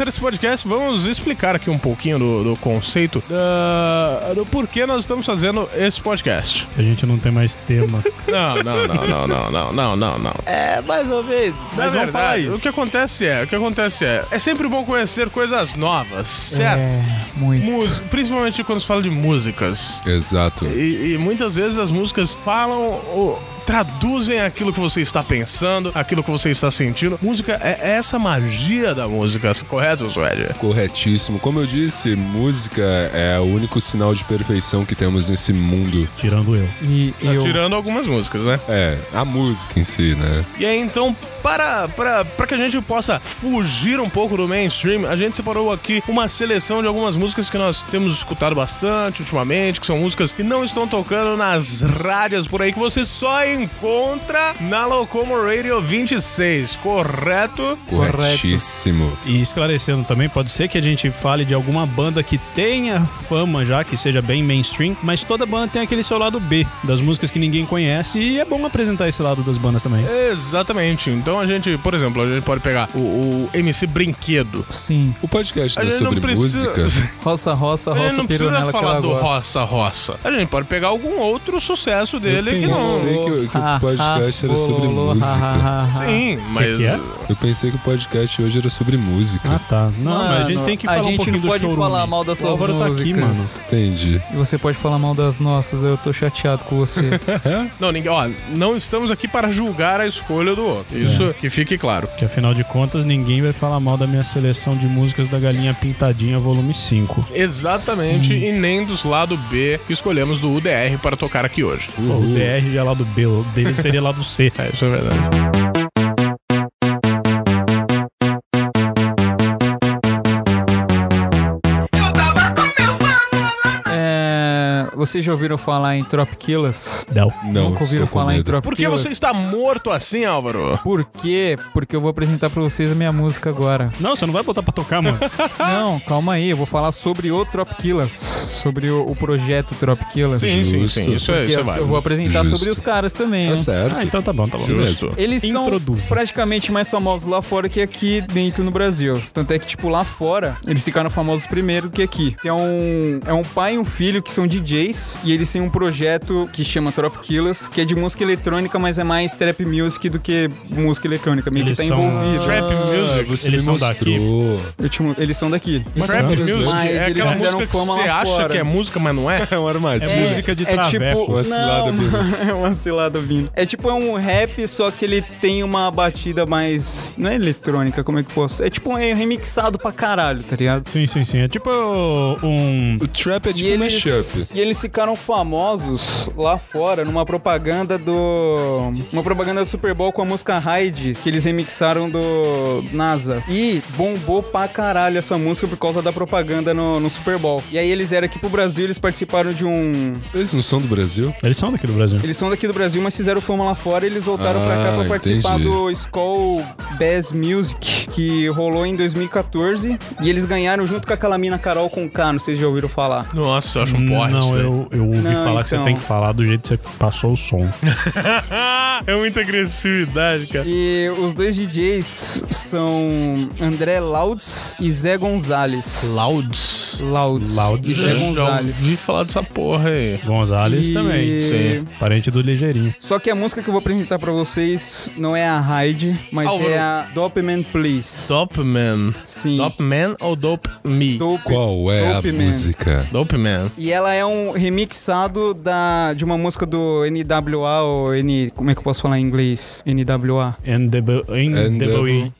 [SPEAKER 1] Começar esse podcast, vamos explicar aqui um pouquinho do, do conceito da- do porquê nós estamos fazendo esse podcast.
[SPEAKER 5] A gente não tem mais tema.
[SPEAKER 1] Não, não, não, não, não, não, não, não, não.
[SPEAKER 5] é, mais ou menos.
[SPEAKER 1] Na
[SPEAKER 5] Mas vamos falar aí.
[SPEAKER 1] o que acontece é, o que acontece é, é sempre bom conhecer coisas novas, certo?
[SPEAKER 5] É, muito.
[SPEAKER 1] Música, principalmente quando se fala de músicas.
[SPEAKER 3] Exato.
[SPEAKER 1] E, e muitas vezes as músicas falam, ou traduzem aquilo que você está pensando, aquilo que você está sentindo. Música é essa magia da música, correto, Suede?
[SPEAKER 3] Corretíssimo. Como eu disse, música é o único sinal de perfeição que temos nesse mundo.
[SPEAKER 5] Tirando eu.
[SPEAKER 4] E eu.
[SPEAKER 1] Tirando algumas músicas, né?
[SPEAKER 3] É, a música em si, né?
[SPEAKER 1] E aí, então, para, para, para que a gente possa fugir um pouco do mainstream, a gente separou aqui uma seleção de algumas músicas que nós temos escutado bastante ultimamente, que são músicas que não estão tocando nas rádios por aí, que você só encontra na Locomo Radio 26, correto?
[SPEAKER 3] Corretíssimo.
[SPEAKER 2] E esclarecendo também, pode ser que a gente fale de alguma banda que tenha fama já, que seja bem mainstream, mas toda banda tem aquele seu lado B, das músicas que ninguém conhece, e é bom apresentar esse lado das bandas também.
[SPEAKER 1] Exatamente. Então a gente, por exemplo, a gente pode pegar o, o MC Brinquedo.
[SPEAKER 5] Sim.
[SPEAKER 3] O podcast
[SPEAKER 1] A
[SPEAKER 3] não é
[SPEAKER 1] gente não
[SPEAKER 3] sobre
[SPEAKER 1] precisa-
[SPEAKER 3] música.
[SPEAKER 5] Roça, roça,
[SPEAKER 1] A gente
[SPEAKER 5] roça
[SPEAKER 1] não precisa
[SPEAKER 5] que
[SPEAKER 1] falar
[SPEAKER 5] ela
[SPEAKER 1] do
[SPEAKER 5] gosta.
[SPEAKER 1] roça roça. A gente pode pegar algum outro sucesso dele que
[SPEAKER 3] Eu
[SPEAKER 1] não.
[SPEAKER 3] pensei que, o- que
[SPEAKER 5] Ah,
[SPEAKER 3] o podcast era sobre música.
[SPEAKER 1] Sim, mas.
[SPEAKER 2] que é?
[SPEAKER 3] Eu pensei que o podcast hoje era sobre música.
[SPEAKER 2] Ah, tá. Não, mas a gente tem que falar
[SPEAKER 5] a
[SPEAKER 2] um
[SPEAKER 5] gente
[SPEAKER 2] pouquinho
[SPEAKER 5] não pode
[SPEAKER 2] showroom.
[SPEAKER 5] falar mal das suas músicas.
[SPEAKER 2] tá aqui, mano.
[SPEAKER 3] Entendi.
[SPEAKER 5] E você pode falar mal das nossas, eu tô chateado com você.
[SPEAKER 1] Não, ninguém, ó, não estamos aqui para julgar a escolha do outro. Isso que fique claro.
[SPEAKER 2] Que afinal de contas, ninguém vai falar mal da minha seleção de músicas da Galinha Pintadinha, volume 5.
[SPEAKER 1] Exatamente, e nem dos lado B que escolhemos do UDR para tocar aqui hoje.
[SPEAKER 2] O DR já é lá do B, o dele seria lá do C.
[SPEAKER 1] É, isso é verdade.
[SPEAKER 5] Vocês já ouviram falar em Tropquilas?
[SPEAKER 2] Não.
[SPEAKER 3] Não,
[SPEAKER 5] Nunca ouviram falar em
[SPEAKER 3] medo.
[SPEAKER 5] Tropquilas?
[SPEAKER 1] Por que você está morto assim, Álvaro?
[SPEAKER 5] Por quê? Porque eu vou apresentar pra vocês a minha música agora.
[SPEAKER 2] Não, você não vai botar pra tocar, mano.
[SPEAKER 5] Não, calma aí, eu vou falar sobre o Tropquilas, sobre o, o projeto Tropquilas.
[SPEAKER 1] Sim, sim, sim. Isso é, isso é
[SPEAKER 5] eu,
[SPEAKER 1] válido.
[SPEAKER 5] eu vou apresentar
[SPEAKER 3] Justo.
[SPEAKER 5] sobre os caras também,
[SPEAKER 3] Tá
[SPEAKER 5] né?
[SPEAKER 3] certo.
[SPEAKER 2] ah, então tá bom, tá bom.
[SPEAKER 1] Justo.
[SPEAKER 5] Eles
[SPEAKER 2] Introduz.
[SPEAKER 5] são praticamente mais famosos lá fora que aqui dentro no Brasil. Tanto é que, tipo, lá fora, eles ficaram famosos primeiro do que aqui. Que é um, é um pai e um filho que são DJs e eles têm um projeto que chama Trop Killers, que é de música eletrônica, mas é mais trap music do que música eletrônica. Meio
[SPEAKER 2] Eles
[SPEAKER 5] que tá
[SPEAKER 2] são-
[SPEAKER 5] envolvido.
[SPEAKER 1] Trap music.
[SPEAKER 3] Ah, você
[SPEAKER 2] Eles
[SPEAKER 3] me
[SPEAKER 2] são daqui?
[SPEAKER 5] te- eles são daqui.
[SPEAKER 2] Mas
[SPEAKER 1] Trap
[SPEAKER 2] Mas
[SPEAKER 1] music
[SPEAKER 5] eles
[SPEAKER 1] é aquela
[SPEAKER 5] fizeram
[SPEAKER 1] música que você acha
[SPEAKER 5] fora.
[SPEAKER 1] que é música, mas não é?
[SPEAKER 3] É um armadilho.
[SPEAKER 2] É música de
[SPEAKER 5] é
[SPEAKER 2] traveco.
[SPEAKER 5] tipo,
[SPEAKER 3] Uma cilada
[SPEAKER 5] não,
[SPEAKER 3] vindo.
[SPEAKER 5] é uma cilada vindo. É tipo é um rap, só que ele tem uma batida mais. Não é eletrônica, como é que posso? É tipo um remixado pra caralho, tá ligado?
[SPEAKER 2] Sim, sim, sim. É tipo um.
[SPEAKER 3] O trap é tipo
[SPEAKER 5] e
[SPEAKER 3] um
[SPEAKER 5] eles,
[SPEAKER 3] mashup.
[SPEAKER 5] e eles ficaram famosos lá fora numa propaganda do. Uma propaganda do Super Bowl com a música Hyde, que eles remixaram do NASA. E bombou pra caralho essa música por causa da propaganda no, no Super Bowl. E aí eles eram aqui pro Brasil, eles participaram de um.
[SPEAKER 3] Eles não são do Brasil?
[SPEAKER 2] Eles são daqui do Brasil.
[SPEAKER 5] Eles são daqui do Brasil, mas fizeram fama lá fora e eles voltaram pra cá
[SPEAKER 3] Ah,
[SPEAKER 5] pra participar
[SPEAKER 3] entendi.
[SPEAKER 5] do Skull Bass Music, que rolou em 2014. E eles ganharam junto com aquela mina Carol com K, não sei se já ouviram falar.
[SPEAKER 1] Nossa, eu acho um porre
[SPEAKER 2] Não,
[SPEAKER 1] daí.
[SPEAKER 2] Eu, eu ouvi
[SPEAKER 5] Não,
[SPEAKER 2] falar que você
[SPEAKER 5] então.
[SPEAKER 2] tem que falar do jeito que você passou o som.
[SPEAKER 1] é muita agressividade, cara.
[SPEAKER 5] E os dois DJs são André Lauds e Zé Gonzalez.
[SPEAKER 1] Louds.
[SPEAKER 5] Lauds.
[SPEAKER 2] Lauds.
[SPEAKER 5] E Zé
[SPEAKER 1] Já
[SPEAKER 5] Gonzalez.
[SPEAKER 1] ouvi falar dessa porra aí.
[SPEAKER 2] Gonzalez
[SPEAKER 5] E-
[SPEAKER 2] também.
[SPEAKER 1] Sim.
[SPEAKER 2] Parente do Ligeirinho.
[SPEAKER 5] Só que a música que eu vou apresentar pra vocês não é a Hyde, mas
[SPEAKER 1] Álvaro.
[SPEAKER 5] é a Dope Man Please.
[SPEAKER 1] Dope Man.
[SPEAKER 5] Sim.
[SPEAKER 1] Dope Man ou Dope Me?
[SPEAKER 5] Dope,
[SPEAKER 3] Qual é
[SPEAKER 5] Dope
[SPEAKER 3] a
[SPEAKER 5] Man.
[SPEAKER 3] música?
[SPEAKER 1] Dope Man.
[SPEAKER 5] E ela é um remixado da, de uma música do NWA, ou N. Como é que eu posso falar em inglês? NWA.
[SPEAKER 2] NWA.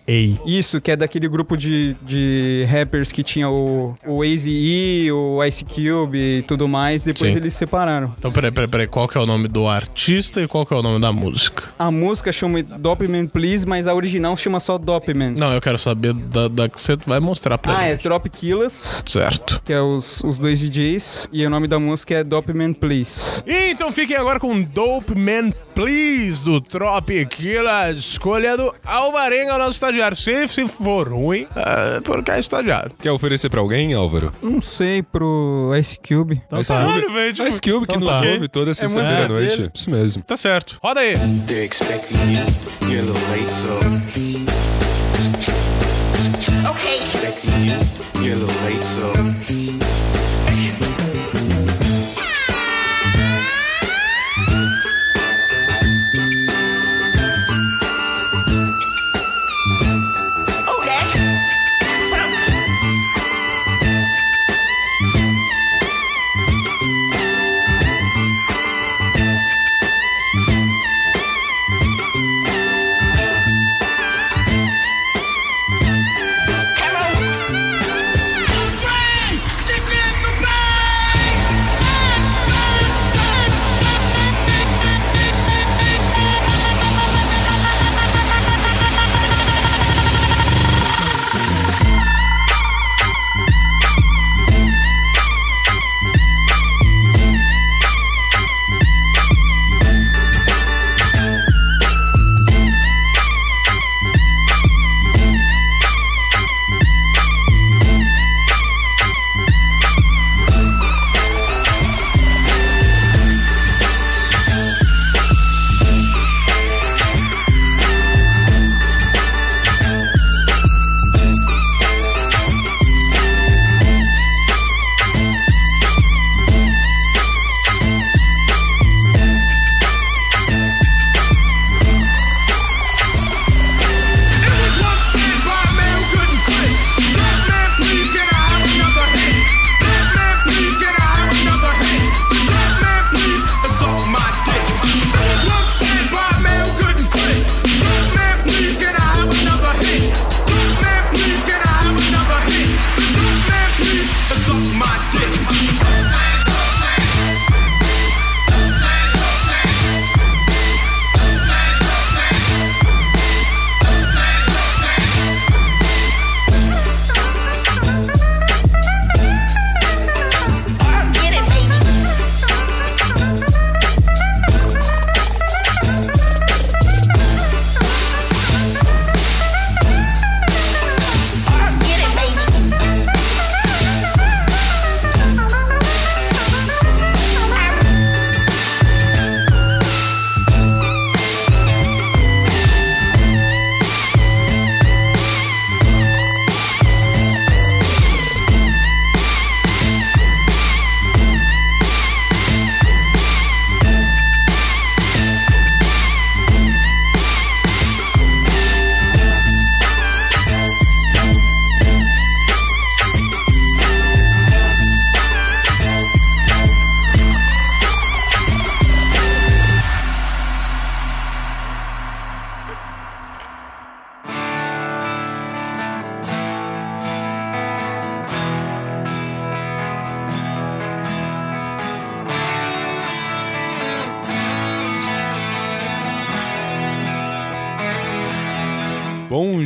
[SPEAKER 5] Isso, que é daquele grupo de, de rappers que tinha o, o Easy-E, o Ice Cube e tudo mais. Depois
[SPEAKER 1] Sim.
[SPEAKER 5] eles se separaram.
[SPEAKER 1] Então, peraí, peraí, peraí. Qual que é o nome do artista e qual que é o nome da música?
[SPEAKER 5] A música chama Dope Man Please, mas a original chama só Dope Man.
[SPEAKER 1] Não, eu quero saber da, da que você vai mostrar pra
[SPEAKER 5] Ah, é
[SPEAKER 1] gente.
[SPEAKER 5] Trop Killers,
[SPEAKER 1] Certo.
[SPEAKER 5] que é os, os dois DJs. E o nome da música é Dope Man Please.
[SPEAKER 1] E então fiquem agora com Dope Man Please do Tropicila, escolha do Alvarenga, o nosso estagiário. Se, se for ruim, é porque é estagiário.
[SPEAKER 3] Quer oferecer pra alguém, Álvaro?
[SPEAKER 5] Não sei, pro Ice Cube.
[SPEAKER 2] Então
[SPEAKER 3] Ice
[SPEAKER 2] tá.
[SPEAKER 3] Cube.
[SPEAKER 1] Caralho, velho, tipo,
[SPEAKER 3] Ice Cube que
[SPEAKER 2] Então
[SPEAKER 3] nos
[SPEAKER 2] tá.
[SPEAKER 3] ouve toda sexta-feira à
[SPEAKER 5] música
[SPEAKER 3] noite.
[SPEAKER 5] dele.
[SPEAKER 3] Isso mesmo.
[SPEAKER 1] Tá certo. Roda aí.
[SPEAKER 6] They're expecting you. You're a little late, so.
[SPEAKER 7] Okay.
[SPEAKER 6] Expecting you. You're a little late, so.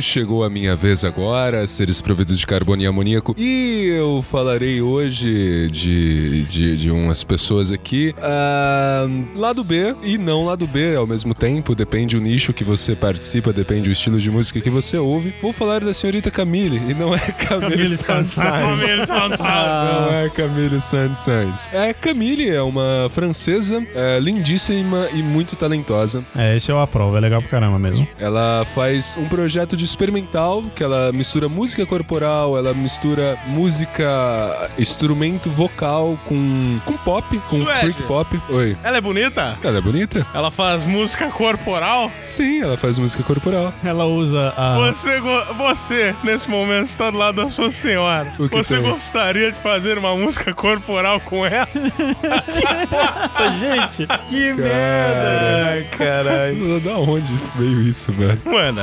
[SPEAKER 3] Chegou a minha vez agora, seres providos de carbono e amoníaco, e eu falarei hoje de, de, de umas pessoas aqui. ah, lado B e não lado B ao mesmo tempo, depende o nicho que você participa, depende o estilo de música que você ouve. Vou falar da senhorita Camille, e não é Camille,
[SPEAKER 2] Camille
[SPEAKER 3] Saint-Saëns.
[SPEAKER 2] Saint-Saëns.
[SPEAKER 3] Não é Camille Saint-Saëns. É, Camille é uma francesa é, lindíssima e muito talentosa.
[SPEAKER 2] É, esse eu aprovo, é legal pra caramba mesmo.
[SPEAKER 3] Ela faz um projeto de experimental que ela mistura música corporal, ela mistura música, instrumento vocal com, com pop, com
[SPEAKER 1] Suede.
[SPEAKER 3] freak pop. Oi.
[SPEAKER 1] Ela é bonita?
[SPEAKER 3] Ela é bonita?
[SPEAKER 1] Ela faz música corporal?
[SPEAKER 3] Sim, ela faz música corporal.
[SPEAKER 2] Ela usa a.
[SPEAKER 1] Você, você, nesse momento, está do lado da sua senhora.
[SPEAKER 3] O que
[SPEAKER 1] Você
[SPEAKER 3] tem?
[SPEAKER 1] gostaria de fazer uma música corporal com ela?
[SPEAKER 2] gente, que
[SPEAKER 3] Ai, caralho. Da onde veio isso, velho?
[SPEAKER 1] Mano,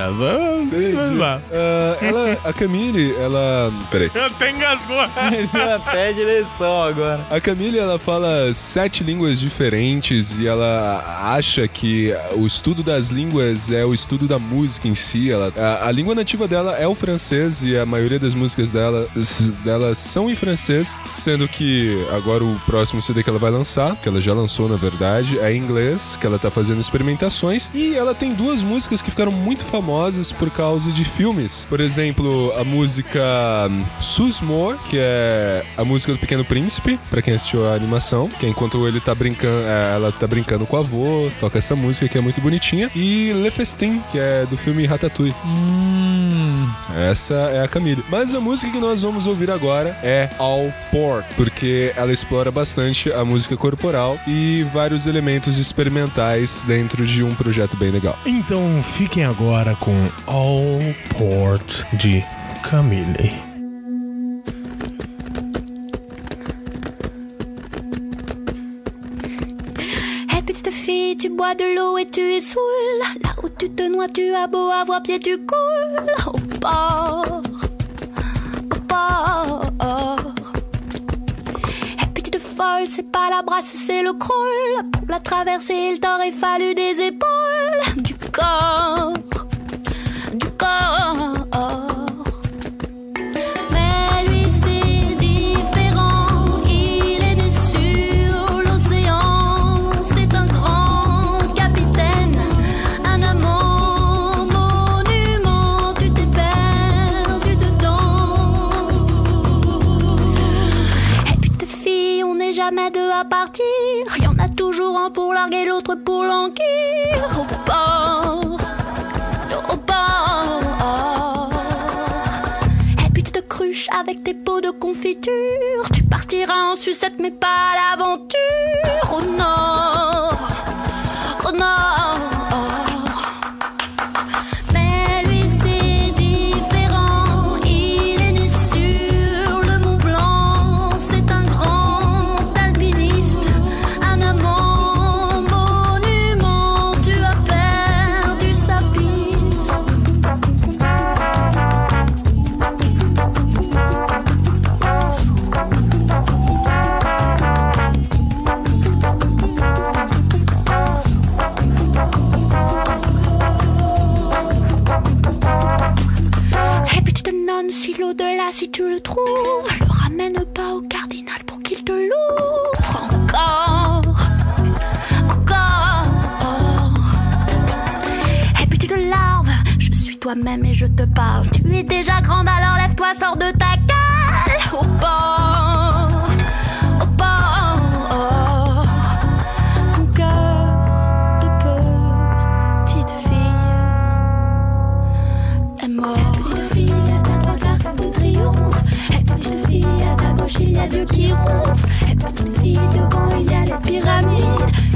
[SPEAKER 1] vamos lá.
[SPEAKER 3] Ah, ela, a Camille, ela. Peraí.
[SPEAKER 1] Eu até engasgou.
[SPEAKER 5] Deu até a direção agora.
[SPEAKER 3] A Camille, ela fala sete línguas diferentes e ela acha que o estudo das línguas é o estudo da música em si. Ela, a, a língua nativa dela é o francês e a maioria das músicas dela, s- dela são em francês, sendo que agora o próximo CD que ela vai lançar, que ela já lançou na verdade, é em inglês, que ela tá fazendo experimentações e ela tem duas músicas que ficaram muito famosas por causa de filmes. Por exemplo, a música hum, Susmore, que é a música do Pequeno Príncipe, pra quem assistiu a animação, que é enquanto ele tá brincando, é, ela tá brincando com o avô, toca essa música que é muito bonitinha, e Le Festin, que é do filme Ratatouille. Essa é a Camille. Mas a música que nós vamos ouvir agora é All Port, porque ela explora bastante a música corporal e vários elementos experimentais dentro de um projeto bem legal.
[SPEAKER 1] Então fiquem agora com All Port de Camille.
[SPEAKER 8] Hey petite fille, tu bois de l'eau et tu es saoul. Là où tu te noies, tu as beau avoir pied, tu coules. Au port, au port. Hey petite folle, c'est pas la brasse, c'est le crawl. Pour la traverser, il t'aurait fallu des épaules. Du corps, jamais deux à partir, y en a toujours un pour larguer l'autre pour au avec tes pots de confiture. Tu partiras en sucette, mais pas l'aventure. Au nord, si tu le trouves, le ramène pas au cardinal pour qu'il te l'ouvre. Encore, encore. Et puis tu te larves, je suis toi-même et je te parle. Tu es déjà grande, alors lève-toi, sors de ta cale. Au port, gauche, il y a Dieu qui ronfle. Et petite fille, devant, il y a les pyramides.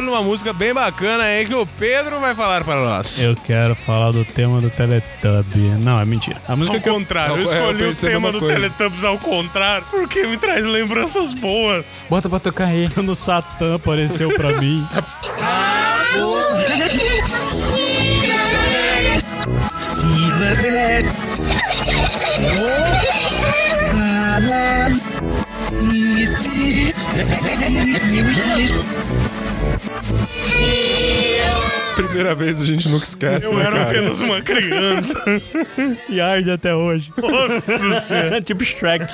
[SPEAKER 1] Escolha uma música bem bacana aí que o Pedro vai falar para nós.
[SPEAKER 2] Eu quero falar do tema do Teletubby. Não, é mentira. A música
[SPEAKER 1] Ao
[SPEAKER 2] que eu...
[SPEAKER 1] contrário, eu
[SPEAKER 3] eu
[SPEAKER 1] escolhi o
[SPEAKER 3] pensei a
[SPEAKER 1] tema do
[SPEAKER 3] coisa.
[SPEAKER 1] Teletubbies ao contrário, porque me traz lembranças boas.
[SPEAKER 5] Bota pra tocar aí.
[SPEAKER 2] Quando o Satã apareceu pra mim. Hey.
[SPEAKER 3] Primeira vez a gente nunca esquece,
[SPEAKER 1] Eu
[SPEAKER 3] né,
[SPEAKER 1] era
[SPEAKER 3] cara?
[SPEAKER 1] apenas uma criança.
[SPEAKER 2] E arde até hoje.
[SPEAKER 1] Nossa senhora.
[SPEAKER 2] tipo Shrek.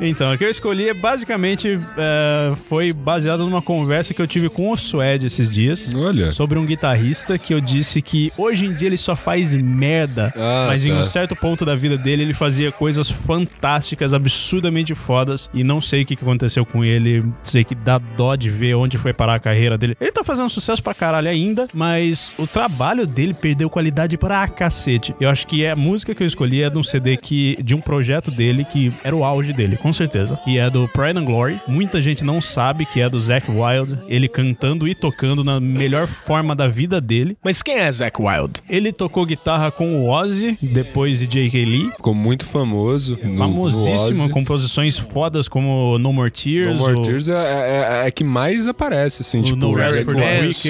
[SPEAKER 2] então, o que eu escolhi é basicamente é, foi baseado numa conversa que eu tive com o Suede esses dias.
[SPEAKER 3] Olha.
[SPEAKER 2] Sobre um guitarrista que eu disse que hoje em dia ele só faz merda,
[SPEAKER 3] Ah,
[SPEAKER 2] mas em
[SPEAKER 3] tá.
[SPEAKER 2] um certo ponto da vida dele ele fazia coisas fantásticas, absurdamente fodas, e não sei o que que aconteceu com ele, sei que dá dó de ver onde foi parar a carreira dele. Ele tá fazendo sucesso pra caralho ainda, mas o trabalho dele perdeu qualidade pra cacete. Eu acho que é a música que eu escolhi é de um CD que de um projeto dele que era o auge dele, com certeza. E é do Pride and Glory. Muita gente não sabe que é do Zac Wild, ele cantando e tocando na melhor forma da vida dele.
[SPEAKER 1] Mas quem é Zack Wild?
[SPEAKER 2] Ele tocou guitarra com o Ozzy, depois de J.K. Lee.
[SPEAKER 3] Ficou muito famoso. no- no
[SPEAKER 2] Famosíssimo,
[SPEAKER 3] Ozzy.
[SPEAKER 2] composições fodas como No More Tears.
[SPEAKER 3] No More Tears é, é, é- é que mais aparece, assim,
[SPEAKER 2] o
[SPEAKER 3] tipo...
[SPEAKER 2] No Rest
[SPEAKER 3] Zac
[SPEAKER 2] for the Wicked.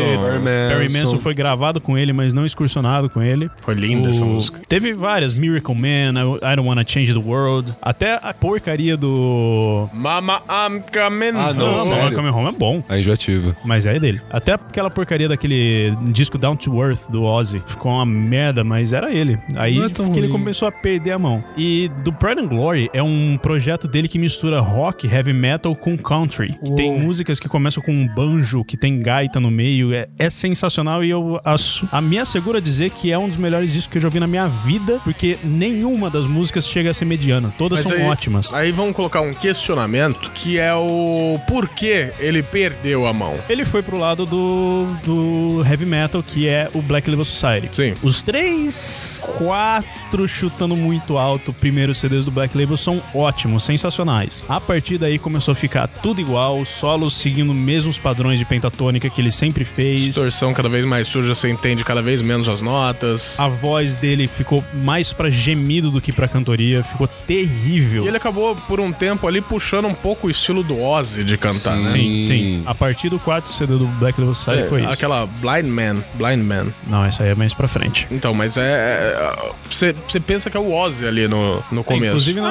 [SPEAKER 2] Manson foi gravado com ele, mas não excursionado com ele.
[SPEAKER 1] Foi linda essa
[SPEAKER 2] O-
[SPEAKER 1] música.
[SPEAKER 2] Teve várias, Miracle Man, I I Don't Wanna Change the World, até a porcaria do...
[SPEAKER 1] Mama, I'm coming
[SPEAKER 3] Ah, não,
[SPEAKER 2] Não,
[SPEAKER 3] sério?
[SPEAKER 2] não, Come Home é bom,
[SPEAKER 3] A enjoativa.
[SPEAKER 2] mas é dele. Até aquela porcaria daquele disco Down to Earth do Ozzy. Ficou uma merda, mas era ele. Aí
[SPEAKER 3] é
[SPEAKER 2] que ele começou a perder a mão. E do Pride and Glory é um projeto dele que mistura rock, heavy metal com country. Que tem músicas que começam com um banjo, que tem gaita no meio. É, é sensacional e eu assu- a me asseguro a dizer que é um dos melhores discos que eu já ouvi na minha vida, porque nenhuma das músicas chega a ser mediana. Todas
[SPEAKER 1] Mas
[SPEAKER 2] são
[SPEAKER 1] aí-
[SPEAKER 2] ótimas.
[SPEAKER 1] Aí vamos colocar um questionamento que é o porquê ele perdeu a mão.
[SPEAKER 2] Ele foi pro lado do, do heavy metal, que é o Black Label Society.
[SPEAKER 1] Sim.
[SPEAKER 2] Os três, quatro chutando muito alto primeiros CDs do Black Label são ótimos, sensacionais. A partir daí começou a ficar tudo igual, solos seguindo os mesmos padrões de pentatônica que ele sempre fez.
[SPEAKER 1] Distorção cada vez mais suja, você entende cada vez menos as notas.
[SPEAKER 2] A voz dele ficou mais pra gemido do que pra cantoria, ficou terrível.
[SPEAKER 1] E ele acabou por um tempo ali puxando um pouco o estilo do Ozzy de cantar, né?
[SPEAKER 2] Sim, sim. A partir do quarto CD do Black Label Society
[SPEAKER 1] É,
[SPEAKER 2] foi isso.
[SPEAKER 1] Aquela Blind Man, Blind Man.
[SPEAKER 2] Não, essa aí é mais pra frente.
[SPEAKER 1] Então, mas é. é- Você você pensa que é o Ozzy ali no, no começo.
[SPEAKER 2] Inclusive no,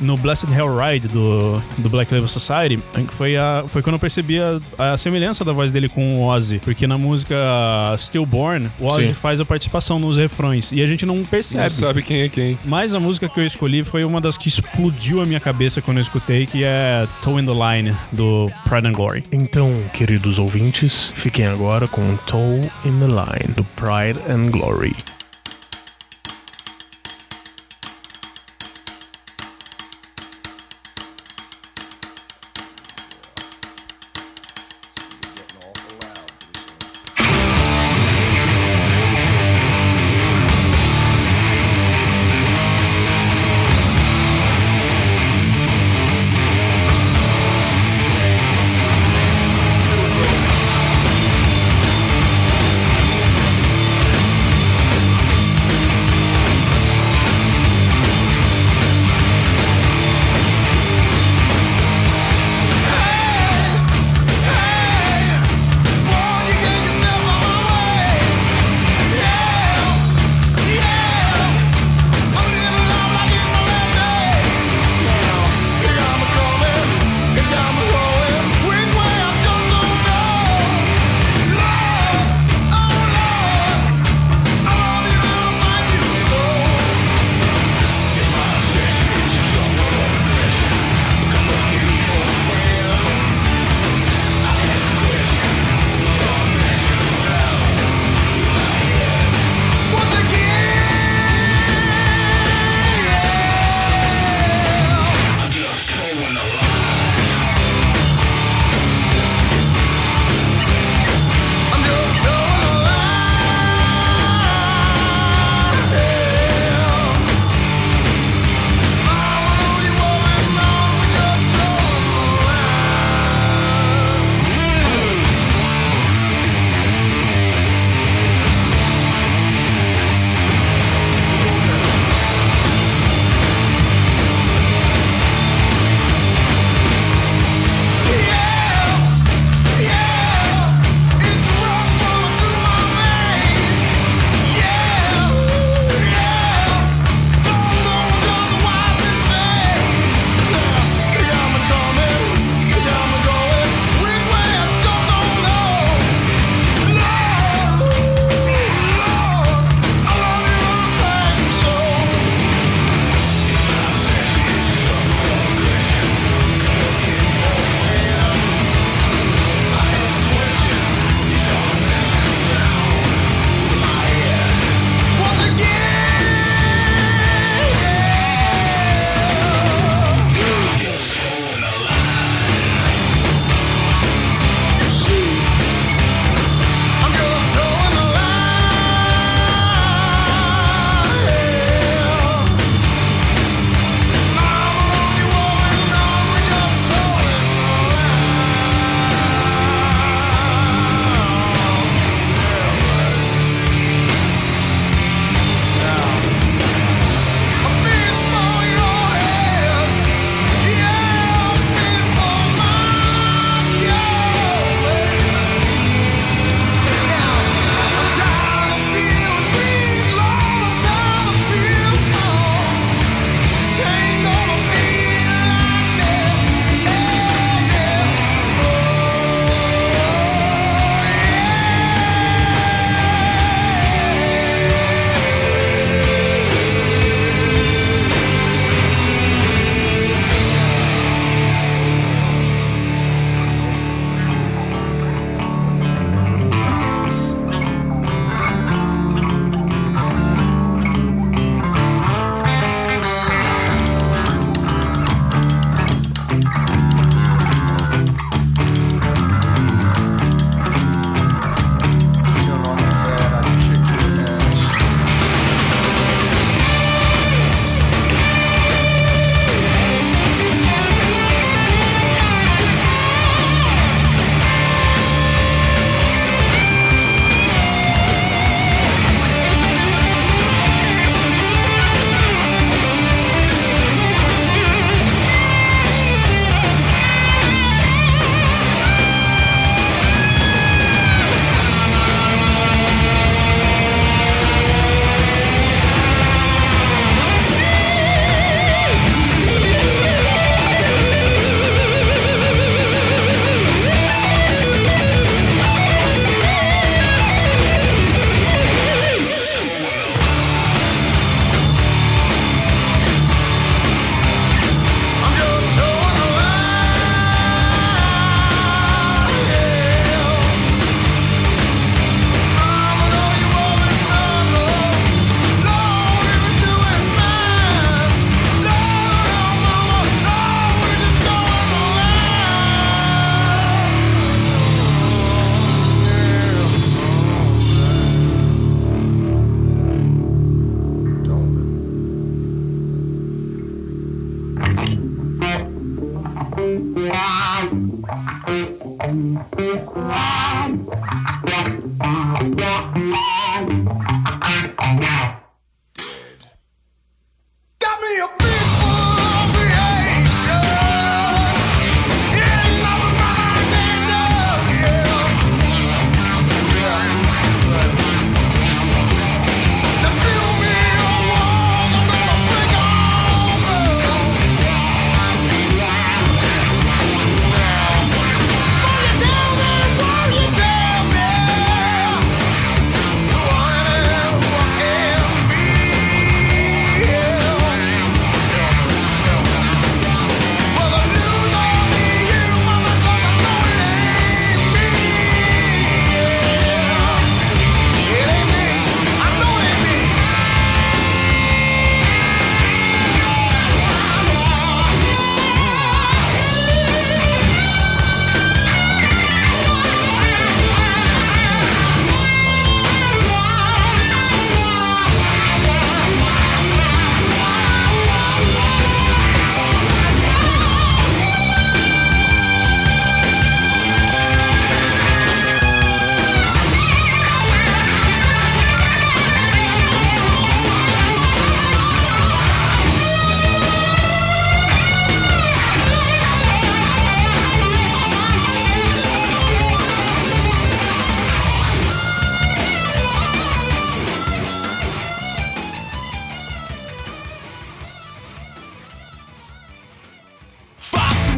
[SPEAKER 2] no Blessed Hell Ride do, do Black Label Society, foi, a, foi quando eu percebi a, a semelhança da voz dele com o Ozzy. Porque na música Stillborn, o Ozzy
[SPEAKER 1] Sim.
[SPEAKER 2] faz a participação nos refrões. E a gente não percebe.
[SPEAKER 3] Não sabe quem é quem.
[SPEAKER 2] Mas a música que eu escolhi foi uma das que explodiu a minha cabeça quando eu escutei, que é Toe in the Line, do Pride and Glory.
[SPEAKER 1] Então, queridos ouvintes, fiquem agora com Toe in the Line, do Pride and Glory.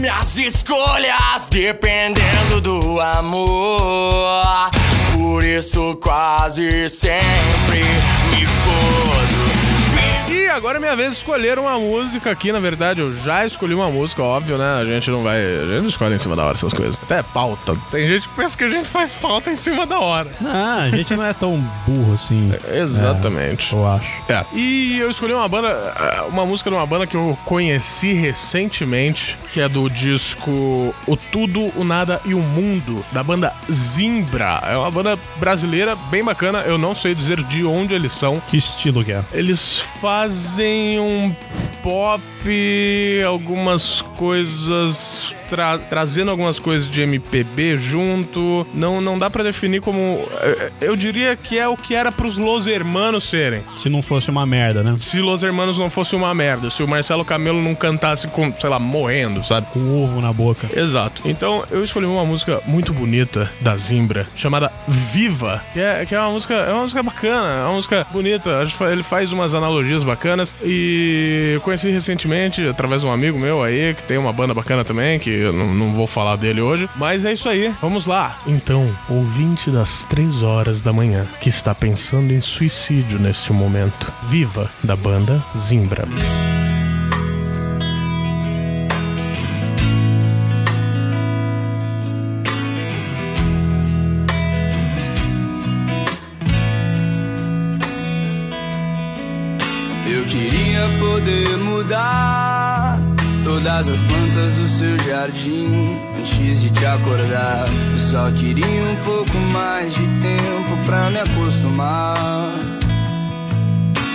[SPEAKER 9] Minhas escolhas dependendo do amor. Por isso quase sempre
[SPEAKER 1] agora é minha vez de escolher uma música aqui, na verdade, eu já escolhi uma música, óbvio, né? A gente não vai. A gente não escolhe em cima da hora essas coisas. Até é pauta. Tem gente que pensa que a gente faz pauta em cima da hora.
[SPEAKER 2] Ah, a gente não é tão burro assim.
[SPEAKER 1] Exatamente.
[SPEAKER 2] Eu acho.
[SPEAKER 1] É. E eu escolhi uma banda, eh, uma música de uma banda que eu conheci recentemente, que é do disco O Tudo, o Nada e o Mundo, da banda Zimbra. É uma banda brasileira bem bacana, eu não sei dizer de onde eles são.
[SPEAKER 2] Que estilo que é?
[SPEAKER 1] Eles fazem um pop, algumas coisas. tra- trazendo algumas coisas de MPB junto. Não, não dá pra definir como. eh, Eu diria que é o que era pros Los Hermanos serem.
[SPEAKER 2] Se não fosse uma merda, né?
[SPEAKER 1] Se Los Hermanos não fosse uma merda, se o Marcelo Camelo não cantasse com, sei lá, morrendo, sabe?
[SPEAKER 2] Com ovo na boca.
[SPEAKER 1] Exato. Então eu escolhi uma música muito bonita da Zimbra, chamada Viva, que é, que é uma música, é uma música bacana, é uma música bonita. Ele faz umas analogias bacanas e eu conheci recentemente através de um amigo meu aí que tem uma banda bacana também, que eu não, não vou falar dele hoje, mas é isso aí. Vamos lá. Então, ouvinte das três horas da manhã que está pensando em suicídio neste momento, Viva da banda Zimbra.
[SPEAKER 10] Eu queria poder mudar todas as plantas do seu jardim antes de te acordar. Eu só queria um pouco mais de tempo pra me acostumar.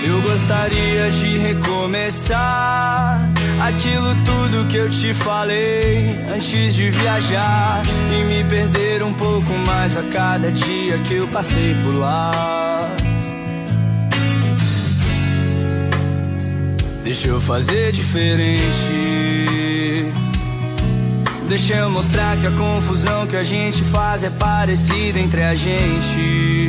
[SPEAKER 10] Eu gostaria de recomeçar aquilo tudo que eu te falei antes de viajar e me perder um pouco mais a cada dia que eu passei por lá. Deixa eu fazer diferente. Deixa eu mostrar que a confusão que a gente faz é parecida entre a gente.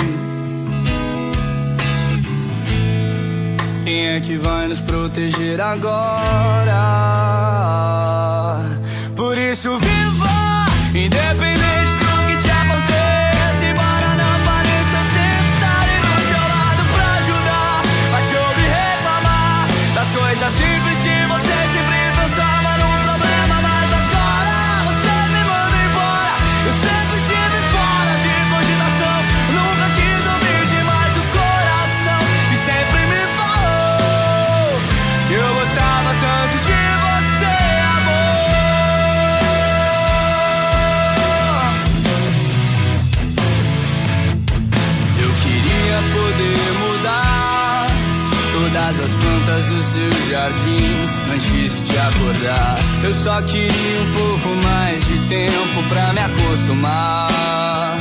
[SPEAKER 10] Quem é que vai nos proteger agora? Por isso, viva! Acordar. Eu só queria um pouco mais de tempo pra me acostumar.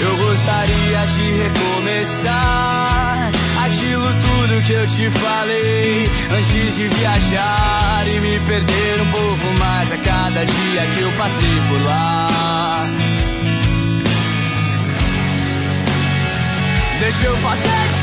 [SPEAKER 10] Eu gostaria de recomeçar aquilo tudo que eu te falei antes de viajar e me perder um pouco mais a cada dia que eu passei por lá. Deixa eu fazer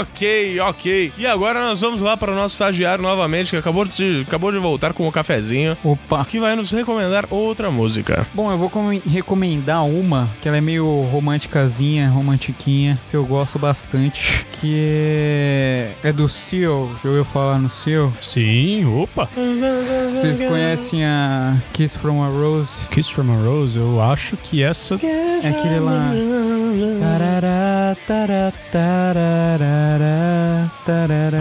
[SPEAKER 1] Ok, ok, ok. E agora nós vamos lá para o nosso estagiário novamente, que acabou de, acabou de voltar com o cafezinho,
[SPEAKER 5] Opa.
[SPEAKER 1] que vai nos recomendar outra música.
[SPEAKER 5] Bom, eu vou com- recomendar uma que ela é meio românticazinha, romantiquinha, que eu gosto bastante, que é, é do Seal. Já ouviu falar no Seal?
[SPEAKER 2] Sim, opa.
[SPEAKER 5] Vocês conhecem a Kiss from a Rose?
[SPEAKER 2] Kiss from a Rose, eu acho que essa.
[SPEAKER 5] É aquele lá. Tarará, tarará, tarará.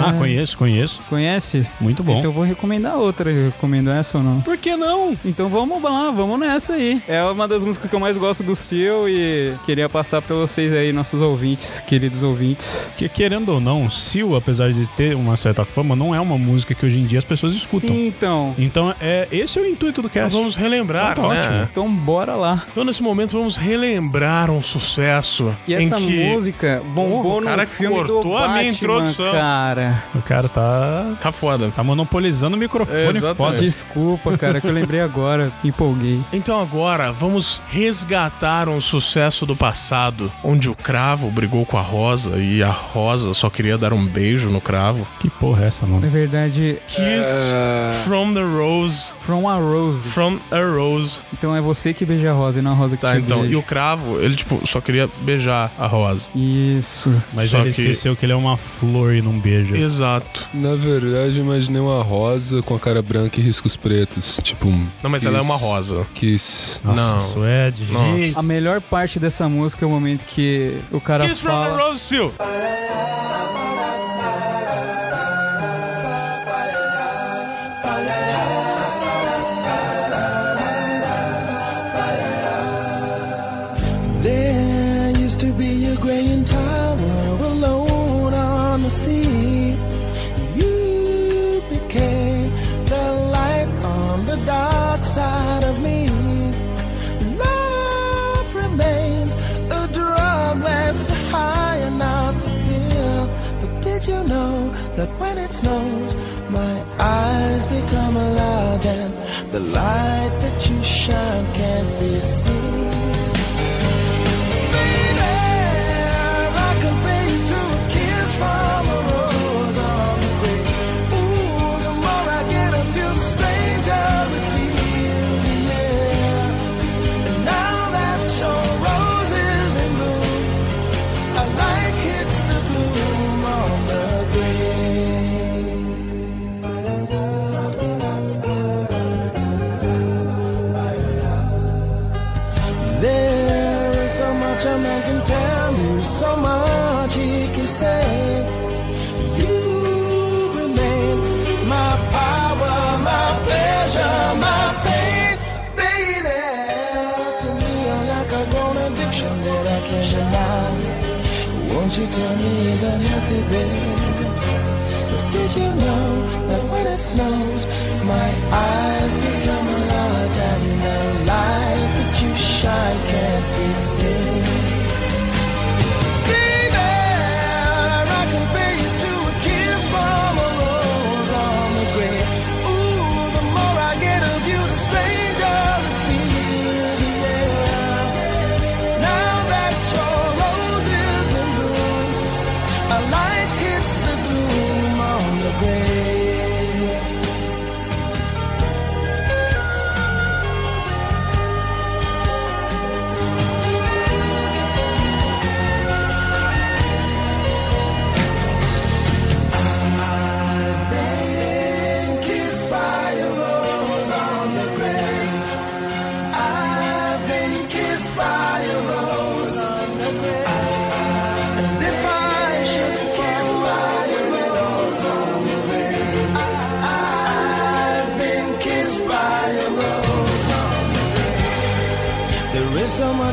[SPEAKER 2] Ah, conheço, conheço.
[SPEAKER 5] Conhece?
[SPEAKER 2] Muito bom.
[SPEAKER 5] Então eu vou recomendar outra. Eu recomendo essa ou não?
[SPEAKER 2] Por que não?
[SPEAKER 5] Então vamos lá, vamos nessa aí. É uma das músicas que eu mais gosto do Seal e queria passar pra vocês aí, nossos ouvintes, queridos ouvintes.
[SPEAKER 2] Que querendo ou não, Seal, apesar de ter uma certa fama, não é uma música que hoje em dia as pessoas escutam.
[SPEAKER 5] Sim, então.
[SPEAKER 2] Então, é, esse é o intuito do
[SPEAKER 1] Nós
[SPEAKER 2] cast.
[SPEAKER 1] vamos relembrar,
[SPEAKER 2] Então tá
[SPEAKER 1] né?
[SPEAKER 2] ótimo.
[SPEAKER 5] Então bora lá.
[SPEAKER 1] Então nesse momento vamos relembrar um sucesso
[SPEAKER 5] E essa
[SPEAKER 1] em que
[SPEAKER 5] música bombou
[SPEAKER 1] o cara
[SPEAKER 5] no filme
[SPEAKER 1] cortou
[SPEAKER 5] do
[SPEAKER 1] a minha introdução.
[SPEAKER 5] cara.
[SPEAKER 2] O cara tá,
[SPEAKER 1] tá foda.
[SPEAKER 2] tá monopolizando o microfone.
[SPEAKER 1] Exatamente.
[SPEAKER 2] Foda.
[SPEAKER 5] Desculpa, cara, que eu lembrei agora, empolguei.
[SPEAKER 1] Então agora vamos resgatar um sucesso do passado, onde o cravo brigou com a rosa e a rosa só queria dar um beijo no cravo.
[SPEAKER 2] Que porra é essa,
[SPEAKER 5] Na
[SPEAKER 2] mano?
[SPEAKER 5] verdade,
[SPEAKER 1] Kiss from the rose,
[SPEAKER 5] from a rose.
[SPEAKER 1] from a rose.
[SPEAKER 5] Então é você que beija a rosa e não a rosa que
[SPEAKER 1] Tá,
[SPEAKER 5] te
[SPEAKER 1] então,
[SPEAKER 5] beija.
[SPEAKER 1] e o cravo, ele tipo só queria beijar a rosa.
[SPEAKER 5] Isso.
[SPEAKER 2] Mas
[SPEAKER 1] Só
[SPEAKER 2] ele
[SPEAKER 1] que-
[SPEAKER 2] esqueceu que ele é uma flor e não beija.
[SPEAKER 1] Exato.
[SPEAKER 3] Na verdade, eu imaginei uma rosa com a cara branca e riscos pretos. Tipo um.
[SPEAKER 1] Não, mas ela é uma
[SPEAKER 3] kiss-
[SPEAKER 1] rosa.
[SPEAKER 3] Kiss.
[SPEAKER 2] Nossa,
[SPEAKER 1] Não.
[SPEAKER 2] Suede,
[SPEAKER 1] Nossa.
[SPEAKER 2] gente.
[SPEAKER 5] A melhor parte dessa música é o momento que o cara
[SPEAKER 1] Kiss from
[SPEAKER 5] fala...
[SPEAKER 1] a rose, Seal.
[SPEAKER 6] Snows, my eyes become large and the light that you shine can't be seen? Is that healthy, baby? But did you know that when it snows, my eyes become large and the light that you shine can't be seen?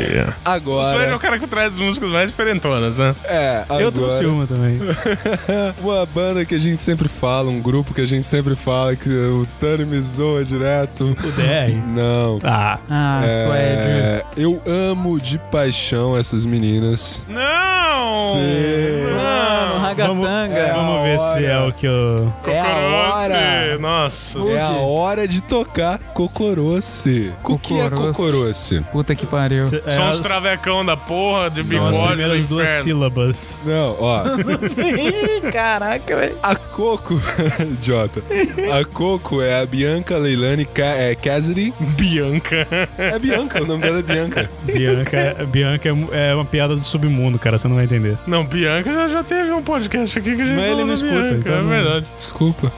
[SPEAKER 1] Suede. O Suede é
[SPEAKER 3] Agora.
[SPEAKER 1] o cara que traz as músicas mais diferentonas, né?
[SPEAKER 3] É, agora.
[SPEAKER 2] Eu trouxe uma também.
[SPEAKER 3] Uma banda que a gente sempre fala, um grupo que a gente sempre fala, que o Tani me zoa direto.
[SPEAKER 2] O DR.
[SPEAKER 3] Não.
[SPEAKER 2] Ah,
[SPEAKER 5] Ah.
[SPEAKER 3] É, eu amo de paixão essas meninas.
[SPEAKER 1] Não!
[SPEAKER 3] Sim.
[SPEAKER 5] Mano,
[SPEAKER 2] vamos,
[SPEAKER 5] ragatanga.
[SPEAKER 2] vamos ver se é o que eu...
[SPEAKER 3] É a hora.
[SPEAKER 1] Cocorose. Nossa.
[SPEAKER 3] É a hora de tocar Cocoroce. O que é
[SPEAKER 5] Cocoroce.
[SPEAKER 3] Cocoroce?
[SPEAKER 5] Puta que pariu.
[SPEAKER 2] É,
[SPEAKER 1] São os
[SPEAKER 2] as-
[SPEAKER 1] travecão da porra, de
[SPEAKER 2] as
[SPEAKER 1] bigode
[SPEAKER 2] primeiras duas sílabas.
[SPEAKER 3] Não, ó.
[SPEAKER 5] Caraca, velho.
[SPEAKER 3] A Coco, idiota. A Coco é a Bianca Leilani Ca é, Cassidy.
[SPEAKER 1] Bianca.
[SPEAKER 3] É Bianca, o nome dela é Bianca.
[SPEAKER 2] Bianca, Bianca é, é uma piada do submundo, cara, você não vai entender.
[SPEAKER 1] Não, Bianca já, já teve um podcast aqui que a gente
[SPEAKER 2] Mas ele não escuta,
[SPEAKER 1] Bianca,
[SPEAKER 2] então
[SPEAKER 1] é
[SPEAKER 2] não-
[SPEAKER 1] verdade.
[SPEAKER 3] Desculpa.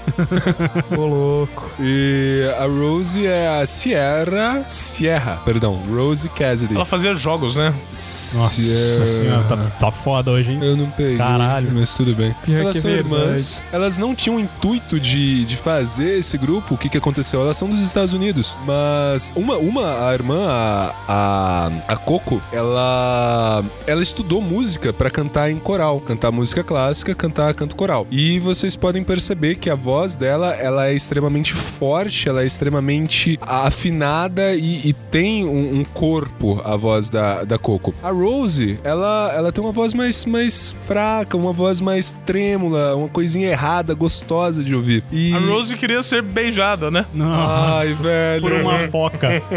[SPEAKER 5] Ô, louco.
[SPEAKER 3] E a Rose é a Sierra. Sierra, perdão. Rose Cassidy.
[SPEAKER 1] Ela fazia jogos, né?
[SPEAKER 2] Nossa
[SPEAKER 3] Sierra.
[SPEAKER 2] senhora, tá, tá foda hoje, hein?
[SPEAKER 3] Eu não peguei.
[SPEAKER 2] Caralho.
[SPEAKER 3] Mas tudo bem.
[SPEAKER 5] Pior
[SPEAKER 3] elas
[SPEAKER 5] é
[SPEAKER 3] são
[SPEAKER 5] verdade.
[SPEAKER 3] irmãs. Elas não tinham intuito de, de fazer esse grupo. O que, que aconteceu? Elas são dos Estados Unidos. Mas uma, uma a irmã, a, a, a Coco, ela, ela estudou música pra cantar em coral. Cantar música clássica, cantar canto coral. E vocês podem perceber que a voz dela, ela é extremamente forte, ela é extremamente afinada e, e tem um, um corpo, a voz da, da Coco. A Rose, ela, ela tem uma voz mais, mais fraca, uma voz mais trêmula, uma coisinha errada, gostosa de ouvir. E...
[SPEAKER 1] A Rose queria ser beijada, né?
[SPEAKER 2] Nossa,
[SPEAKER 3] Ai, velho.
[SPEAKER 2] por uma foca.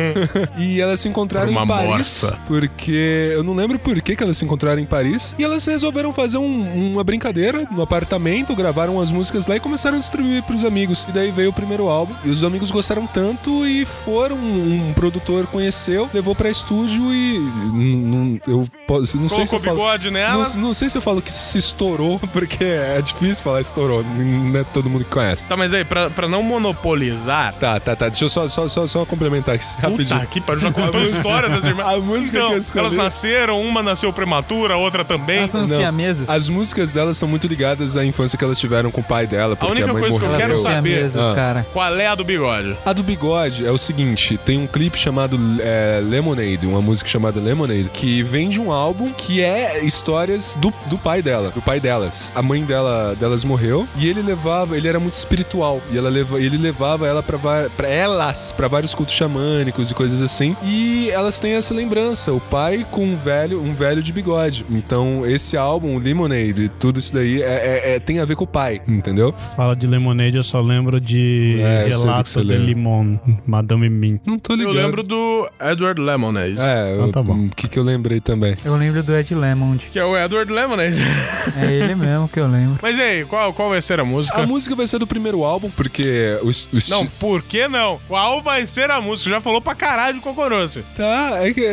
[SPEAKER 3] E elas se encontraram em Paris.
[SPEAKER 1] morsa.
[SPEAKER 3] Porque eu não lembro por que, que elas se encontraram em Paris. E elas resolveram fazer um- uma brincadeira no apartamento, gravaram as músicas lá e começaram a distribuir pros amigos. E daí veio o primeiro álbum. E os amigos gostaram tanto e foram. Um produtor conheceu, levou pra estúdio e. Não, eu posso, não sei se
[SPEAKER 1] Colocou
[SPEAKER 3] eu falo.
[SPEAKER 1] bigode nela.
[SPEAKER 3] Não, não sei se eu falo que se estourou, porque é difícil falar estourou. Não é todo mundo que conhece.
[SPEAKER 1] Tá, mas aí, pra, pra não monopolizar.
[SPEAKER 3] Tá, tá, tá. Deixa eu só, só, só, só complementar aqui rapidinho.
[SPEAKER 1] Que pariu, já contou a história das irmãs.
[SPEAKER 3] A música
[SPEAKER 1] então,
[SPEAKER 3] que eu escolhi-
[SPEAKER 1] elas nasceram, uma nasceu prematura, a outra também.
[SPEAKER 5] Elas são
[SPEAKER 3] Não.
[SPEAKER 5] siameses.
[SPEAKER 3] As músicas delas são muito ligadas à infância que elas tiveram com o pai dela, porque a,
[SPEAKER 1] única
[SPEAKER 3] mãe
[SPEAKER 1] coisa que eu
[SPEAKER 3] morreu.
[SPEAKER 1] quero
[SPEAKER 5] Elas
[SPEAKER 1] saber-
[SPEAKER 3] Ah.
[SPEAKER 5] cara.
[SPEAKER 1] Qual é a do bigode?
[SPEAKER 3] A do bigode é o seguinte: tem um clipe chamado é, Lemonade, uma música chamada Lemonade, que vem de um álbum que é histórias do, do pai dela, do pai delas. A mãe dela, delas morreu e ele levava, ele era muito espiritual e ela leva, ele levava ela pra elas para vários cultos xamânicos e coisas assim. E elas têm essa lembrança, o pai com um velho, um velho de bigode. Então esse álbum, Lemonade, tudo isso daí é, é- é- tem a ver com o pai, entendeu?
[SPEAKER 2] Fala de Lemonade, eu só lembro de
[SPEAKER 3] É, eu que
[SPEAKER 2] Relato de. Limon, Madame Mim.
[SPEAKER 3] Não tô
[SPEAKER 1] Eu
[SPEAKER 3] ligado.
[SPEAKER 1] lembro do Edward Lemonade.
[SPEAKER 3] É,
[SPEAKER 2] Então tá bom.
[SPEAKER 3] o que, que eu lembrei também.
[SPEAKER 5] Eu lembro do Ed Lemond.
[SPEAKER 1] Que é o Edward Lemonade.
[SPEAKER 5] É ele mesmo que eu lembro.
[SPEAKER 1] Mas e aí, qual, qual vai ser a música?
[SPEAKER 3] A música vai ser do primeiro álbum, porque o, es- o esti-
[SPEAKER 1] Não, por que não? Qual vai ser a música? Já falou pra caralho de Cocoroce.
[SPEAKER 3] Tá, é que.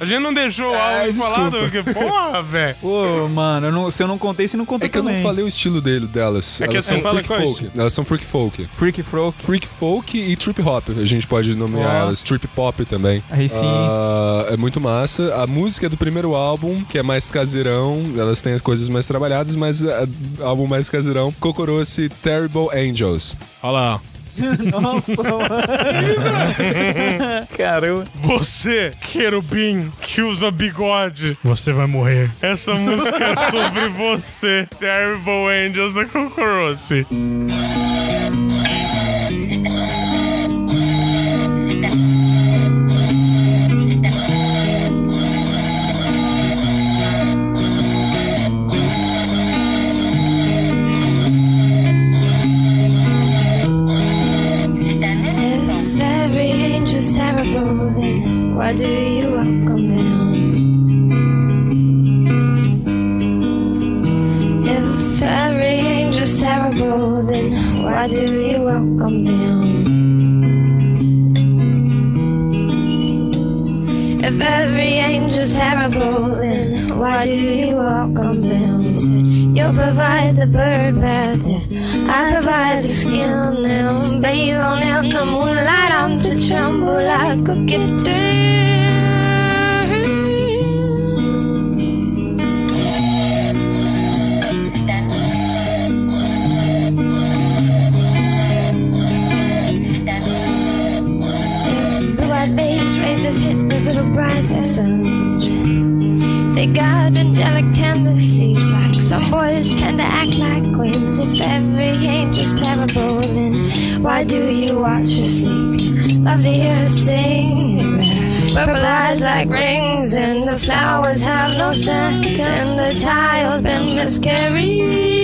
[SPEAKER 1] A gente não deixou o
[SPEAKER 3] É,
[SPEAKER 1] álbum falado.
[SPEAKER 3] desculpa.
[SPEAKER 1] Porra, velho.
[SPEAKER 5] Ô, mano, eu não- se eu não contei, você não contou
[SPEAKER 3] É que eu não falei o estilo dele, delas.
[SPEAKER 1] É que
[SPEAKER 3] Elas
[SPEAKER 1] assim,
[SPEAKER 3] são
[SPEAKER 1] fala
[SPEAKER 3] freak
[SPEAKER 1] qual é
[SPEAKER 3] folk. Elas são freak folk.
[SPEAKER 5] Freak Froak.
[SPEAKER 3] Freak folk e trip hop. A gente pode nomear
[SPEAKER 5] Ó.
[SPEAKER 3] elas. Trip pop também.
[SPEAKER 5] Aí sim.
[SPEAKER 3] Ah, é muito massa. A música é do primeiro álbum, que é mais caseirão. Elas têm as coisas mais trabalhadas, mas é álbum mais caseirão. Cocoroce Terrible Angels.
[SPEAKER 1] Olha lá.
[SPEAKER 5] Nossa, mano. Caramba.
[SPEAKER 1] Você, querubim, que usa bigode.
[SPEAKER 2] Você vai morrer.
[SPEAKER 1] Essa música é sobre você. Terrible Angels da Cocoroce.
[SPEAKER 8] Then why do you welcome them? If every angel's terrible, then Why do you welcome them?
[SPEAKER 11] You said you'll provide the bird bath if I provide the skin. Now bathe on in the moonlight, I'm to tremble like a kitten. Babes raise his little brides as sons. They got angelic tendencies, like some boys tend to act like queens. If every angel's terrible, then why do you watch her sleep? Love to hear her sing. Purple eyes like rings, and the flowers have no scent, and the child been miscarried.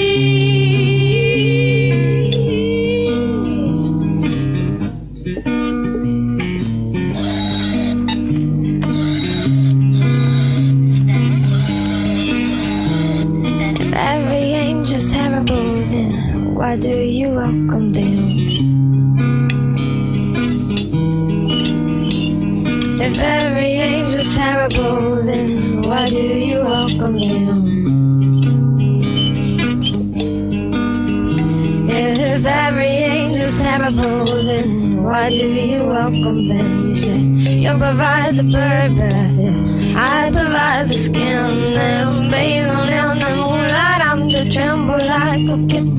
[SPEAKER 11] Why do you welcome them? If every angel's terrible, then why do you welcome them? If every angel's terrible, then why do you welcome them? You say you'll provide the bird bath, if I provide the skin, and bathe on the moonlight. I'm to tremble like a kitten.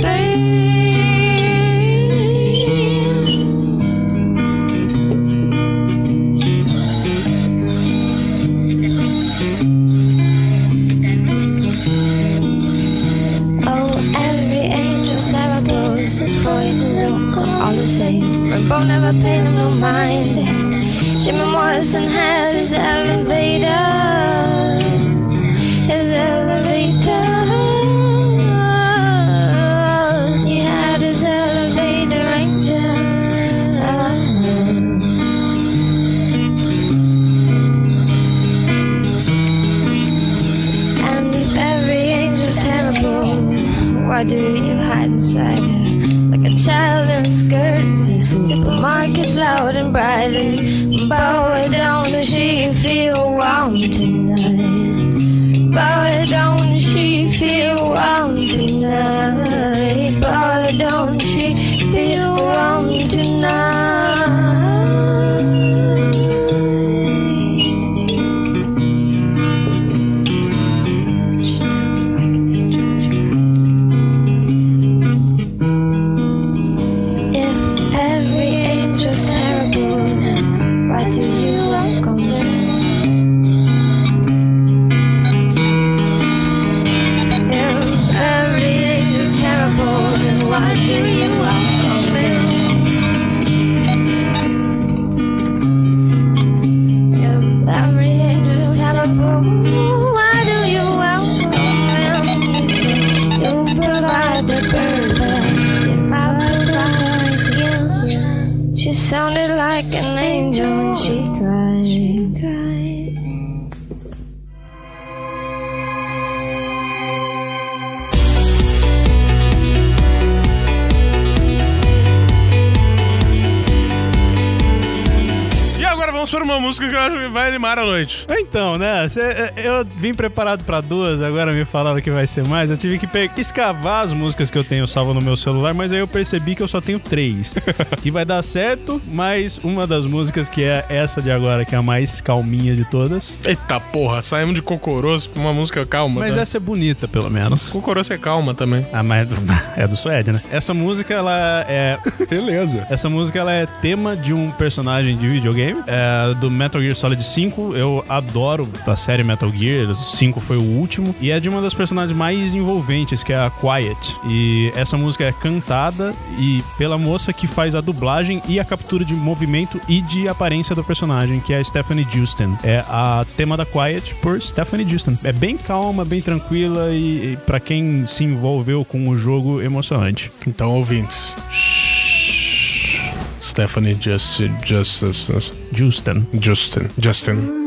[SPEAKER 11] and
[SPEAKER 1] have acho que vai animar a noite.
[SPEAKER 2] Então, né? cê- eu vim preparado pra duas, agora me falaram que vai ser mais. Eu tive que escavar as músicas que eu tenho salvo no meu celular, mas aí eu percebi que eu só tenho três. que vai dar certo, mas uma das músicas que é essa de agora, que é a mais calminha de todas.
[SPEAKER 1] Eita porra, saímos de Cocoroso pra uma música calma.
[SPEAKER 2] Mas
[SPEAKER 1] tá?
[SPEAKER 2] essa é bonita, pelo menos.
[SPEAKER 1] Cocoroso é calma também.
[SPEAKER 2] Ah, mas é do Suede, né? Essa música, ela é.
[SPEAKER 3] Beleza.
[SPEAKER 2] Essa música, ela é tema de um personagem de videogame, é, do Metal Gear Solid 5. Eu adoro a série Metal Gear, 5 foi o último. E é de uma das personagens mais envolventes, que é a Quiet. E essa música é cantada e pela moça que faz a dublagem e a captura de movimento e de aparência do personagem, que é a Stephanie Justin. É a tema da Quiet por Stephanie Justin. É bem calma, bem tranquila e, e para quem se envolveu com o jogo, emocionante.
[SPEAKER 1] Então, ouvintes. Stephanie Just, Justice,
[SPEAKER 2] Justin.
[SPEAKER 1] Justin. Justin.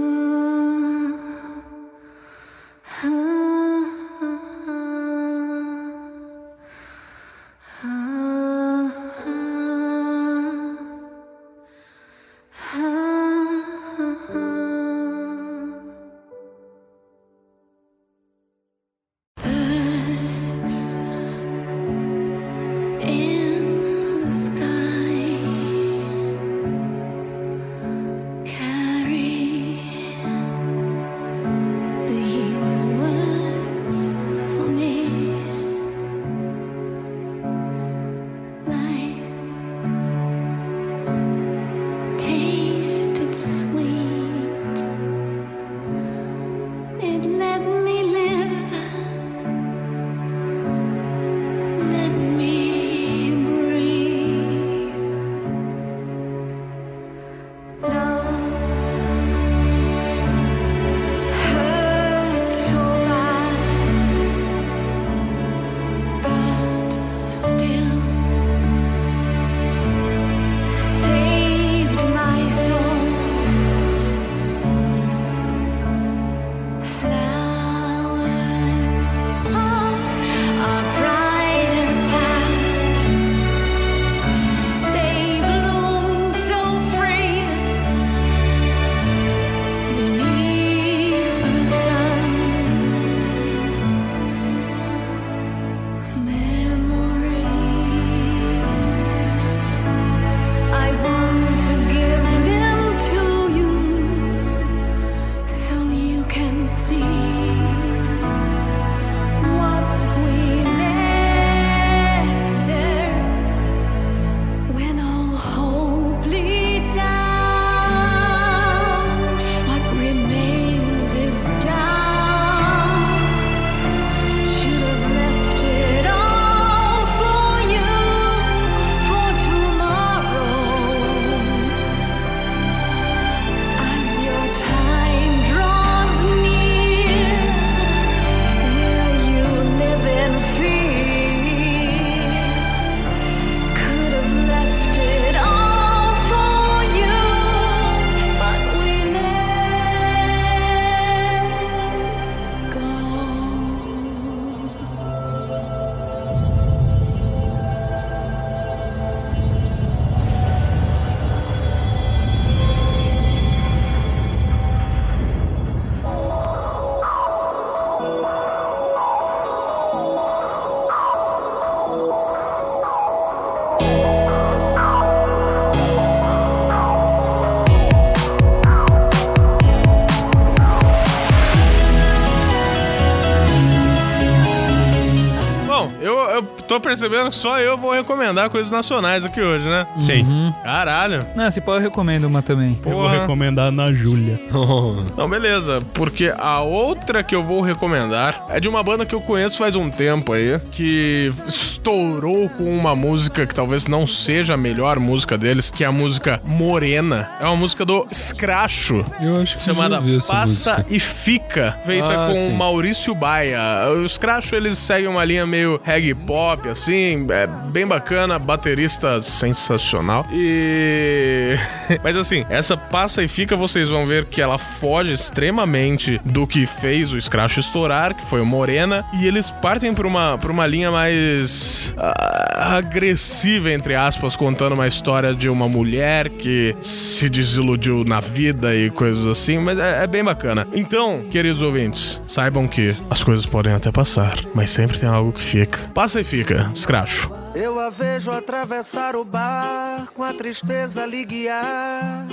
[SPEAKER 1] Tô percebendo que só eu vou recomendar coisas nacionais aqui hoje, né?
[SPEAKER 2] Sim.
[SPEAKER 1] Caralho.
[SPEAKER 5] Não, se pode eu recomendo uma também.
[SPEAKER 2] Eu vou
[SPEAKER 1] Porra.
[SPEAKER 2] recomendar na Júlia.
[SPEAKER 1] Não, beleza, porque a outra que eu vou recomendar é de uma banda que eu conheço faz um tempo aí, que estourou com uma música que talvez não seja a melhor música deles, que é a música Morena. É uma música do Scracho.
[SPEAKER 3] Eu acho que
[SPEAKER 1] Chamada
[SPEAKER 3] eu
[SPEAKER 1] Passa
[SPEAKER 3] música.
[SPEAKER 1] e Fica, feita
[SPEAKER 3] Ah,
[SPEAKER 1] com
[SPEAKER 3] sim.
[SPEAKER 1] Maurício Baia. Os Crash, eles seguem uma linha meio reggae pop, assim, é bem bacana, baterista sensacional. E. Mas assim, essa Passa e Fica, vocês vão ver que ela foge extremamente do que fez o Scratch estourar, que foi o Morena, e eles partem pra uma, pra uma linha mais. ah, agressiva, entre aspas, contando uma história de uma mulher que se desiludiu na vida e coisas assim, mas é, é bem bacana. Então, queridos ouvintes, saibam que as coisas podem até passar, mas sempre tem algo que fica. Passa e fica, escracho.
[SPEAKER 12] Eu a vejo atravessar o bar com a tristeza lhe guiar.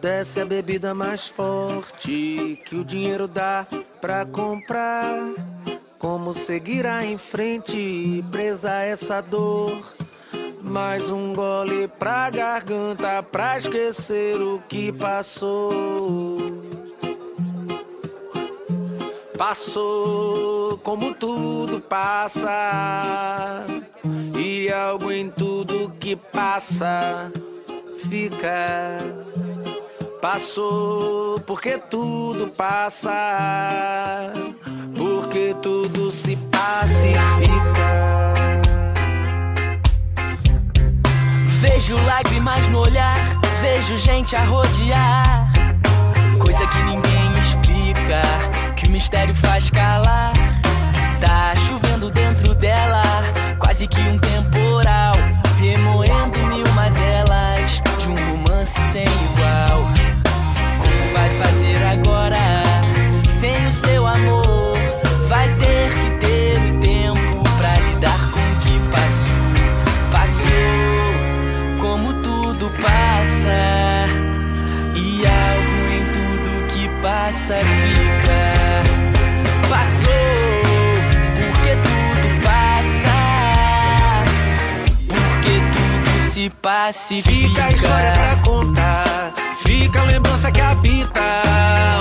[SPEAKER 12] Desce a bebida mais forte que o dinheiro dá pra comprar. Como seguirá em frente, presa essa dor? Mais um gole pra garganta pra esquecer o que passou. Passou como tudo passa, e algo em tudo que passa fica. Passou porque tudo passa, porque tudo se pacifica.
[SPEAKER 10] Vejo lágrimas no olhar, vejo gente a rodear. Coisa que ninguém explica, mistério faz calar. Tá chovendo dentro dela, quase que um temporal. Remoendo mil mazelas de um romance sem igual. Como vai fazer agora, sem o seu amor? Vai ter que ter o tempo pra lidar com o que passou. Passou como tudo passa e algo em tudo que passa fica. Se pacifica.
[SPEAKER 12] Fica a história pra contar, fica a lembrança que habita,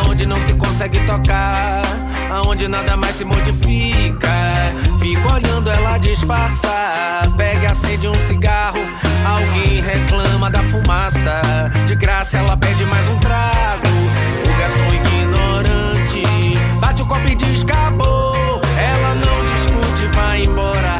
[SPEAKER 12] onde não se consegue tocar, aonde nada mais se modifica. Fico olhando ela disfarça, pega e acende um cigarro, alguém reclama da fumaça, de graça ela pede mais um trago. O garçom ignorante bate o copo e diz acabou. Ela não discute, vai embora,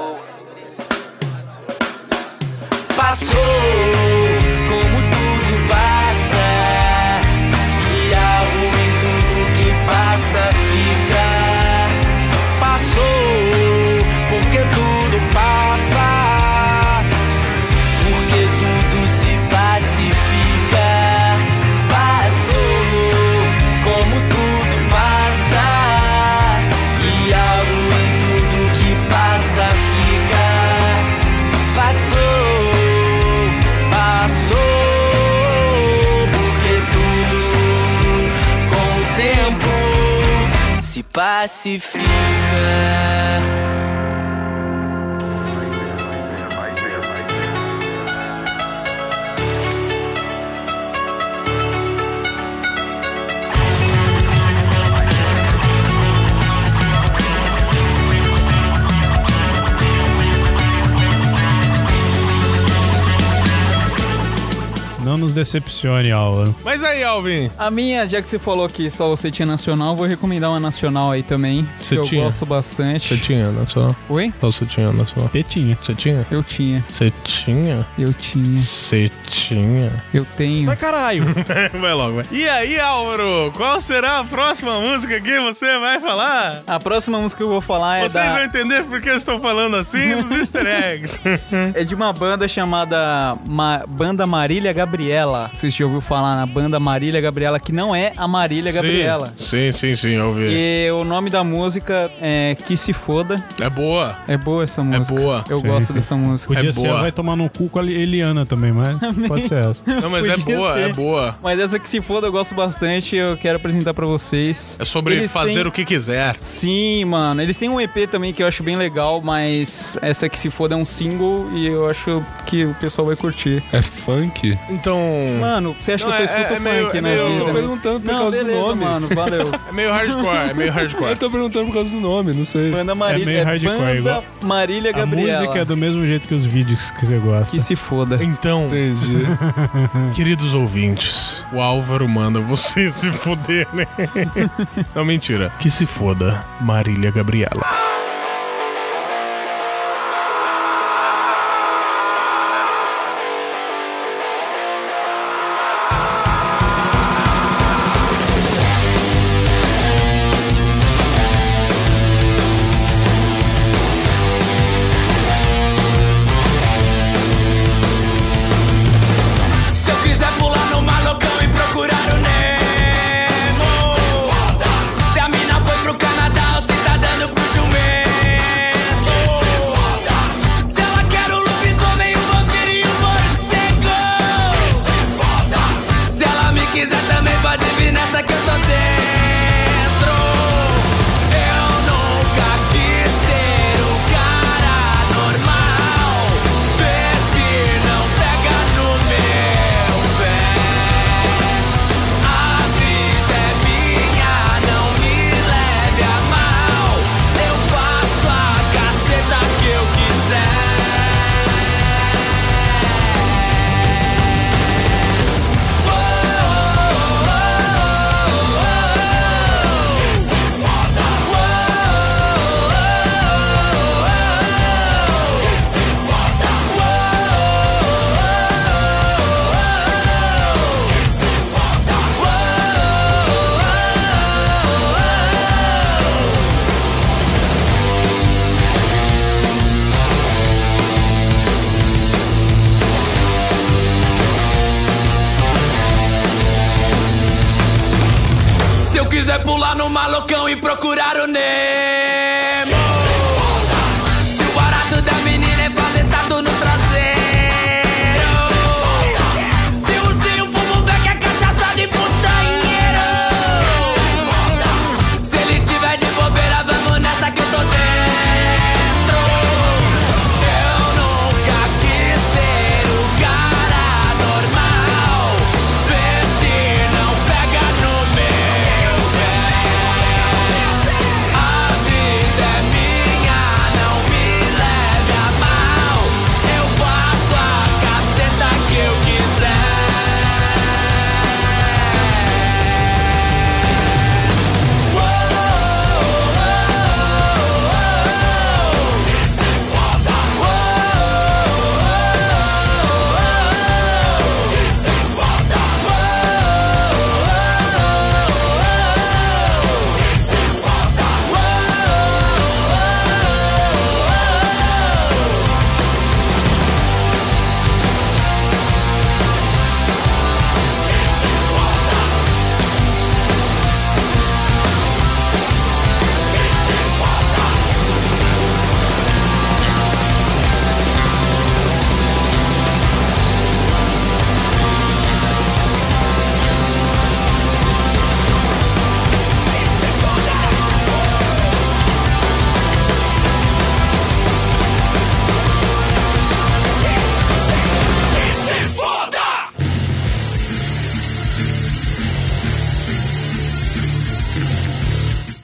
[SPEAKER 2] decepcione, Álvaro.
[SPEAKER 10] Mas aí, Alvin.
[SPEAKER 5] A minha, já que você falou que só você tinha nacional, vou recomendar uma nacional aí também.
[SPEAKER 10] Você
[SPEAKER 5] que eu
[SPEAKER 10] tinha?
[SPEAKER 5] gosto bastante.
[SPEAKER 10] Você tinha na sua?
[SPEAKER 5] Oi?
[SPEAKER 10] Ou você tinha na sua?
[SPEAKER 2] Tetinha.
[SPEAKER 10] Você tinha?
[SPEAKER 5] Eu tinha.
[SPEAKER 10] Você tinha?
[SPEAKER 5] Eu tinha.
[SPEAKER 10] Você tinha?
[SPEAKER 5] Eu tenho.
[SPEAKER 2] Mas caralho.
[SPEAKER 10] vai logo, vai. E aí, Álvaro, qual será a próxima música que você vai falar?
[SPEAKER 5] A próxima música que eu vou falar é
[SPEAKER 10] Vocês
[SPEAKER 5] da...
[SPEAKER 10] vão entender por que eu estou falando assim nos easter eggs.
[SPEAKER 5] É de uma banda chamada Ma- Banda Marília Gabriela. Vocês já ouviram falar na Banda Marília Gabriela, que não é a Marília Gabriela.
[SPEAKER 10] Sim, sim, sim, eu ouvi.
[SPEAKER 5] E o nome da música é Que Se Foda.
[SPEAKER 10] É boa.
[SPEAKER 5] É boa essa música.
[SPEAKER 10] boa.
[SPEAKER 5] Eu
[SPEAKER 2] Sim,
[SPEAKER 5] gosto dessa música.
[SPEAKER 2] Podia
[SPEAKER 10] É
[SPEAKER 2] ser,
[SPEAKER 10] boa.
[SPEAKER 2] vai tomar no cu com a Eliana também, mas pode ser essa.
[SPEAKER 10] Não, mas é boa,
[SPEAKER 5] ser.
[SPEAKER 10] é boa.
[SPEAKER 5] Mas essa Que Se Foda eu gosto bastante eu quero apresentar pra vocês.
[SPEAKER 10] É sobre
[SPEAKER 5] Eles
[SPEAKER 10] fazer
[SPEAKER 5] têm-
[SPEAKER 10] o que quiser.
[SPEAKER 5] Sim, mano. Eles têm um EP também que eu acho bem legal, mas essa Que Se Foda é um single e eu acho que o pessoal vai curtir.
[SPEAKER 3] É funk?
[SPEAKER 10] Então.
[SPEAKER 5] Mano, você acha
[SPEAKER 10] Não,
[SPEAKER 5] que eu só
[SPEAKER 10] é-
[SPEAKER 5] escuto
[SPEAKER 10] é meio-
[SPEAKER 5] funk,
[SPEAKER 10] é
[SPEAKER 5] né?
[SPEAKER 10] meio-? Eu tô
[SPEAKER 3] perguntando por
[SPEAKER 5] Não,
[SPEAKER 3] causa do
[SPEAKER 5] beleza,
[SPEAKER 3] nome.
[SPEAKER 5] mano. Valeu.
[SPEAKER 10] É meio hardcore, é meio hardcore.
[SPEAKER 3] Eu tô perguntando por causa do nome, não sei.
[SPEAKER 5] Banda Marília.
[SPEAKER 2] meio hardcore,
[SPEAKER 5] Banda
[SPEAKER 2] igual-
[SPEAKER 5] Marília
[SPEAKER 2] A
[SPEAKER 5] Gabriela.
[SPEAKER 2] música é do mesmo jeito que os vídeos que você gosta.
[SPEAKER 5] Que se foda.
[SPEAKER 10] Então,
[SPEAKER 3] Entendi.
[SPEAKER 10] queridos ouvintes, o Álvaro manda você se fuder, né? Não, mentira. Que se foda, Marília Gabriela.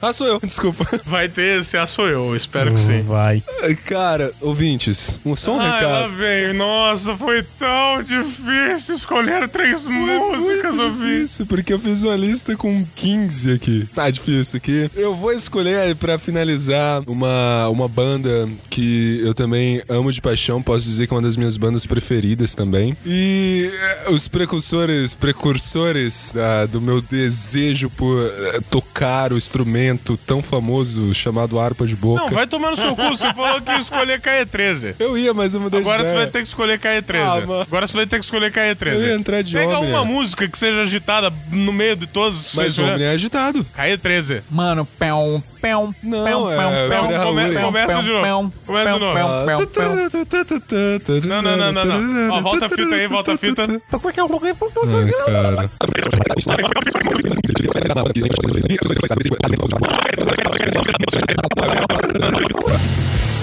[SPEAKER 3] Ah, sou eu, desculpa.
[SPEAKER 1] Vai ter esse Ah Sou Eu, espero que sim.
[SPEAKER 2] Vai.
[SPEAKER 3] Cara, ouvintes, um, só um
[SPEAKER 1] lá
[SPEAKER 3] recado.
[SPEAKER 1] vem. Nossa, foi tão difícil escolher três músicas,
[SPEAKER 3] Muito difícil, porque eu fiz uma lista com 15 aqui. Tá difícil aqui. Eu vou escolher, pra finalizar, uma, uma banda que eu também amo de paixão. Posso dizer que é uma das minhas bandas preferidas também. E eh, os precursores, precursores da- do meu desejo por eh, tocar o instrumento tão famoso chamado harpa de boca.
[SPEAKER 1] Não, vai tomar no seu cu. Você falou que ia escolher KE13.
[SPEAKER 3] Eu ia, mas eu mudei
[SPEAKER 1] Agora
[SPEAKER 3] de
[SPEAKER 1] você
[SPEAKER 3] ideia.
[SPEAKER 1] vai ter que escolher KE13.
[SPEAKER 3] Ah.
[SPEAKER 1] Agora você vai ter que escolher KE13.
[SPEAKER 3] Eu ia entrar de
[SPEAKER 1] Pega
[SPEAKER 3] Omnia.
[SPEAKER 1] uma música que seja agitada no meio de todos.
[SPEAKER 3] Mas o homem é agitado.
[SPEAKER 1] KE13.
[SPEAKER 5] Mano, pão, pão,
[SPEAKER 3] Não,
[SPEAKER 5] pão,
[SPEAKER 3] é-
[SPEAKER 5] pão,
[SPEAKER 3] é
[SPEAKER 5] pão, pão,
[SPEAKER 3] Raul.
[SPEAKER 5] pão,
[SPEAKER 1] Começa de novo. Começa de novo.
[SPEAKER 5] pão, pão, pão.
[SPEAKER 1] Não, não, não, não, não. Ó, volta a fita aí, volta a fita.
[SPEAKER 3] Ai, cara.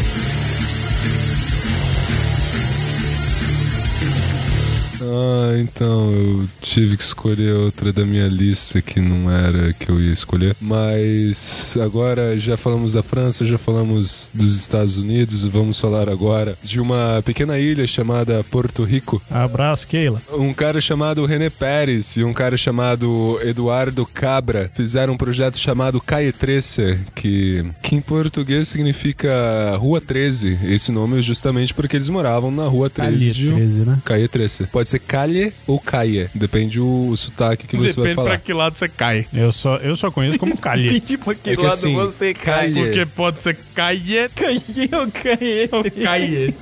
[SPEAKER 3] Ah, então eu tive que escolher outra da minha lista que não era que eu ia escolher. Mas agora já falamos da França, já falamos dos Estados Unidos, vamos falar agora de uma pequena ilha chamada Porto Rico.
[SPEAKER 2] Abraço, Keila.
[SPEAKER 3] Um cara chamado René Pérez e um cara chamado Eduardo Cabra fizeram um projeto chamado 13, que, que em português significa Rua 13. Esse nome é justamente porque eles moravam na Rua 13
[SPEAKER 2] Calle
[SPEAKER 3] de
[SPEAKER 2] 13, né?
[SPEAKER 3] 13. Pode ser Calle ou Calle, depende o, o sotaque que você vai
[SPEAKER 1] Depende pra
[SPEAKER 3] falar.
[SPEAKER 1] que lado você cai.
[SPEAKER 2] Eu só, eu só conheço como Calhe.
[SPEAKER 5] Tipo, que
[SPEAKER 3] É que
[SPEAKER 5] lado
[SPEAKER 3] assim,
[SPEAKER 5] você cai?
[SPEAKER 3] Calle,
[SPEAKER 1] Porque pode ser
[SPEAKER 5] eu caí.
[SPEAKER 1] ou caie.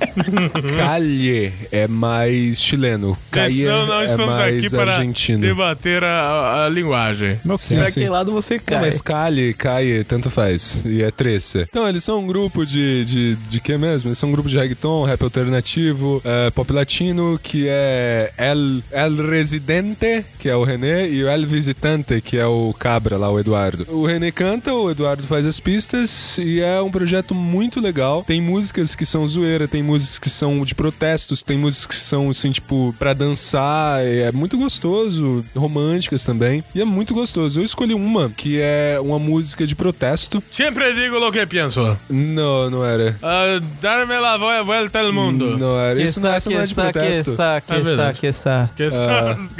[SPEAKER 3] Calle é mais chileno. Calle
[SPEAKER 1] Gente, não, não
[SPEAKER 3] é
[SPEAKER 1] estamos
[SPEAKER 3] mais
[SPEAKER 1] aqui para
[SPEAKER 3] argentino.
[SPEAKER 1] debater a, a- linguagem.
[SPEAKER 5] Pra
[SPEAKER 3] sim.
[SPEAKER 5] que lado você
[SPEAKER 3] Não,
[SPEAKER 5] cai?
[SPEAKER 3] mas Cali, Caie, tanto faz. E é Trece. Então, eles são um grupo de, de, de que mesmo? Eles são um grupo de reggaeton, rap alternativo, é, pop latino, que é El, El Residente, que é o René, e o El Visitante, que é o Cabra lá, o Eduardo. O René canta, o Eduardo faz as pistas, e é um projeto muito legal. Tem músicas que são zoeira, tem músicas que são de protestos, tem músicas que são, assim, tipo, pra dançar, é muito gostoso, românticas também, e é muito gostoso. Eu escolhi uma, que é uma música de protesto.
[SPEAKER 1] Sempre digo lo que pienso.
[SPEAKER 3] Não, não era.
[SPEAKER 1] Ah, darme la vu- vuelta al mundo.
[SPEAKER 3] Não era. Isso não, essa não é de protesto.
[SPEAKER 1] É verdade.
[SPEAKER 5] que essa.
[SPEAKER 1] Que sas,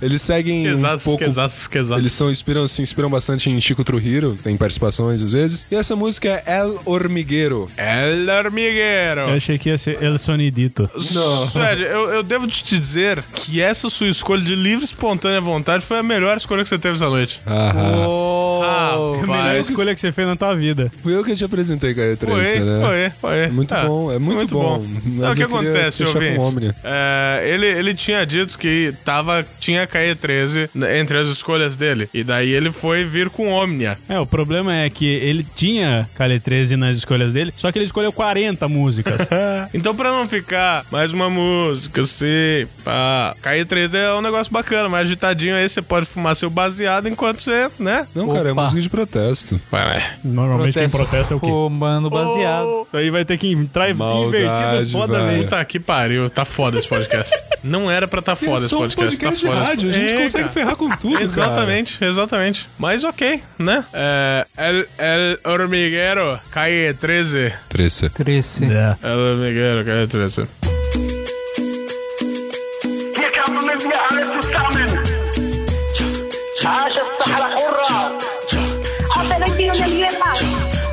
[SPEAKER 3] Eles seguem
[SPEAKER 1] que
[SPEAKER 3] um pouco... Eles são, inspiram, se inspiram bastante em Chico Trujillo, tem participações às vezes. E essa música é El Hormigueiro.
[SPEAKER 1] El hormiguero.
[SPEAKER 2] Eu achei que ia ser El Sonidito.
[SPEAKER 3] Não.
[SPEAKER 1] Sério, eu, eu devo te dizer que essa sua escolha de livre e espontânea vontade foi a melhor escolha que você teve essa noite.
[SPEAKER 3] Ah,
[SPEAKER 1] Ah,
[SPEAKER 2] A melhor escolha que você fez na tua vida.
[SPEAKER 3] fui eu que te apresentei com a
[SPEAKER 1] Foi,
[SPEAKER 3] E3, né?
[SPEAKER 1] foi, foi.
[SPEAKER 3] Muito
[SPEAKER 1] Ah,
[SPEAKER 3] bom, é muito bom.
[SPEAKER 1] Não,
[SPEAKER 3] Mas
[SPEAKER 1] o que
[SPEAKER 3] eu queria
[SPEAKER 1] acontece,
[SPEAKER 3] fechar com
[SPEAKER 1] ouvintes? É, ele, ele tinha dito que tava, tinha KE13 entre as escolhas dele. E daí ele foi vir com Omnia.
[SPEAKER 2] É, o problema é que ele tinha Calhe 13 nas escolhas dele, só que ele escolheu 40 músicas.
[SPEAKER 1] Então, pra não ficar mais uma música assim, pá, KE13 é um negócio bacana, mais agitadinho aí, você pode fumar seu baseado enquanto você, né?
[SPEAKER 3] Não, cara, é
[SPEAKER 5] Opa.
[SPEAKER 3] música de protesto.
[SPEAKER 2] Normalmente quem protesta é o quê?
[SPEAKER 5] Fumando baseado.
[SPEAKER 2] Isso aí vai ter que entrar invertido
[SPEAKER 3] velho.
[SPEAKER 1] Puta que pariu, tá foda esse podcast. Não era pra tá foda
[SPEAKER 3] é
[SPEAKER 1] esse
[SPEAKER 3] só um
[SPEAKER 1] podcast,
[SPEAKER 3] podcast
[SPEAKER 1] tá
[SPEAKER 3] de
[SPEAKER 1] foda.
[SPEAKER 3] rádio, a gente
[SPEAKER 1] É,
[SPEAKER 3] consegue
[SPEAKER 1] cara.
[SPEAKER 3] ferrar com tudo,
[SPEAKER 1] Exatamente, exatamente. Mas ok, né? É, El, El Hormiguero, Calle
[SPEAKER 3] 13.
[SPEAKER 13] 13. 13. Yeah. Ela me quer, Calle 13.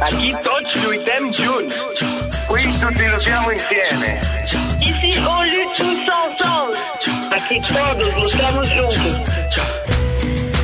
[SPEAKER 13] Aquí tots lluitem juntos. Qui tutti lutamos insieme. Ici on lutte são ensemble. aqui todos lutamos juntos.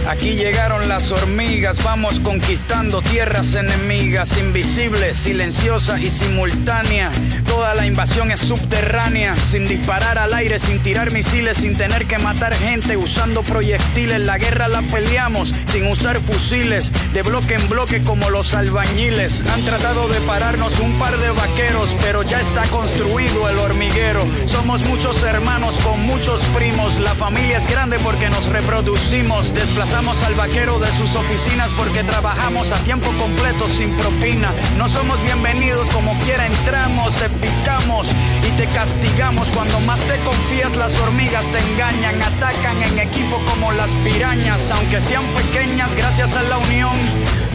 [SPEAKER 14] Aquí llegaron las hormigas, vamos conquistando tierras enemigas, invisibles, silenciosa y simultánea. Toda la invasión es subterránea, sin disparar al aire, sin tirar misiles, sin tener que matar gente, usando proyectiles. La guerra la peleamos sin usar fusiles, de bloque en bloque como los albañiles. Han tratado de pararnos un par de vaqueros, pero ya está construido el hormiguero. Somos muchos hermanos con muchos primos, la familia es grande porque nos reproducimos. Desplazamos al vaquero de sus oficinas porque trabajamos a tiempo completo sin propina. No somos bienvenidos como quiera entramos, te picamos y te castigamos. Cuando más te confías las hormigas te engañan, atacan en equipo como las pirañas. Aunque sean pequeñas, gracias a la unión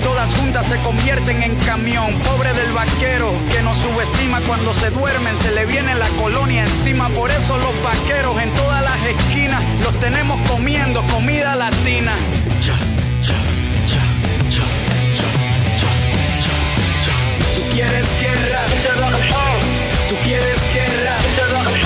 [SPEAKER 14] todas juntas se convierten en camión. Pobre del vaquero que nos subestima cuando se duermen, se le viene la colonia encima. Por eso los vaqueros en todas las esquinas los tenemos comiendo comida latina. Quieres guerra. Mr.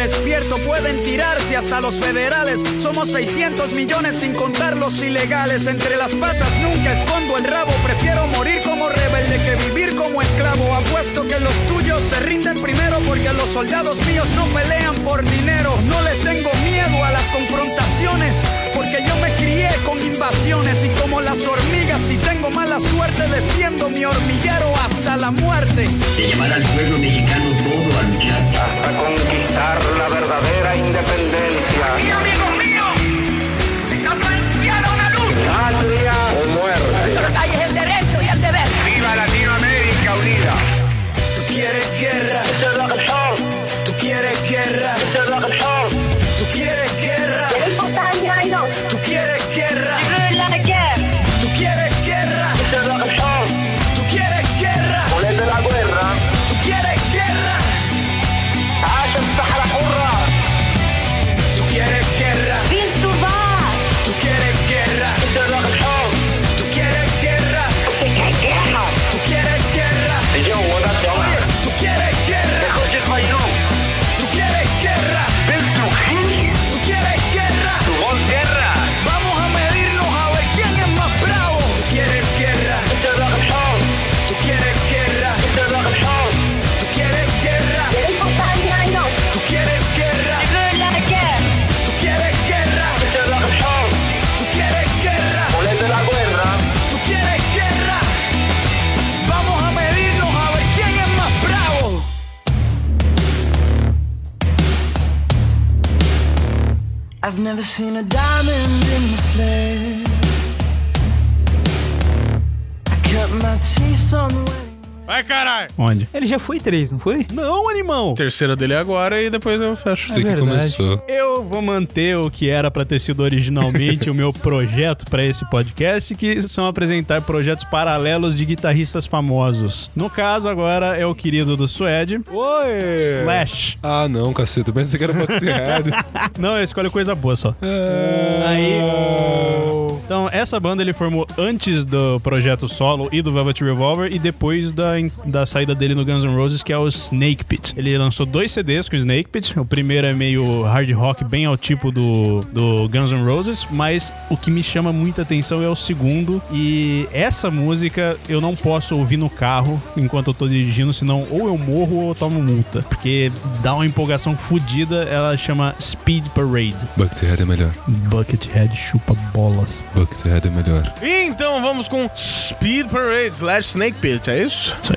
[SPEAKER 14] despierto. Pueden tirarse hasta los federales. Somos 600 millones sin contar los ilegales. Entre las patas nunca escondo el rabo. Prefiero morir como rebelde que vivir como esclavo. Apuesto que los tuyos se rinden primero porque los soldados míos no pelean por dinero. No le tengo miedo a las confrontaciones porque yo me crié con invasiones y como las hormigas si tengo mala suerte defiendo mi hormiguero hasta la muerte.
[SPEAKER 15] de llamar al pueblo mexicano todo a luchar.
[SPEAKER 13] Hasta conquistar la verdadera independencia.
[SPEAKER 7] Y amigos míos, está planteada una luz.
[SPEAKER 13] Patria o muerte.
[SPEAKER 7] Nuestra calle es el derecho y el deber.
[SPEAKER 13] Viva Latinoamérica unida.
[SPEAKER 14] Tú quieres guerra,
[SPEAKER 10] never seen a diamond in the flesh. I cut my teeth on.
[SPEAKER 1] Vai, caralho!
[SPEAKER 2] Onde?
[SPEAKER 5] Ele já foi três, não foi?
[SPEAKER 2] Não, animal!
[SPEAKER 1] Terceira dele é agora e depois eu fecho.
[SPEAKER 3] Você que
[SPEAKER 5] verdade.
[SPEAKER 3] começou.
[SPEAKER 2] Eu vou manter o que era pra ter sido originalmente o meu projeto pra esse podcast, que são apresentar projetos paralelos de guitarristas famosos. No caso, agora é o querido do Suede,
[SPEAKER 3] Oi!
[SPEAKER 2] Slash.
[SPEAKER 3] Ah, não, caceta. Eu pensei que era Boxhead.
[SPEAKER 2] Não, eu escolho coisa boa só.
[SPEAKER 3] É.
[SPEAKER 2] Aí. Então, essa banda ele formou antes do projeto solo e do Velvet Revolver e depois da, da saída dele no Guns N' Roses, que é o Snake Pit. Ele lançou dois CDs com o Snake Pit. O primeiro é meio hard rock, bem ao tipo do, do Guns N' Roses, mas o que me chama muita atenção é o segundo. E essa música eu não posso ouvir no carro enquanto eu tô dirigindo, senão ou eu morro ou eu tomo multa. Porque dá uma empolgação fodida. Ela chama Speed Parade.
[SPEAKER 3] Buckethead é melhor.
[SPEAKER 2] Buckethead chupa bolas.
[SPEAKER 3] Buckethead é melhor.
[SPEAKER 1] Então vamos com Speed Parade slash Snake Pit, é isso?
[SPEAKER 2] Isso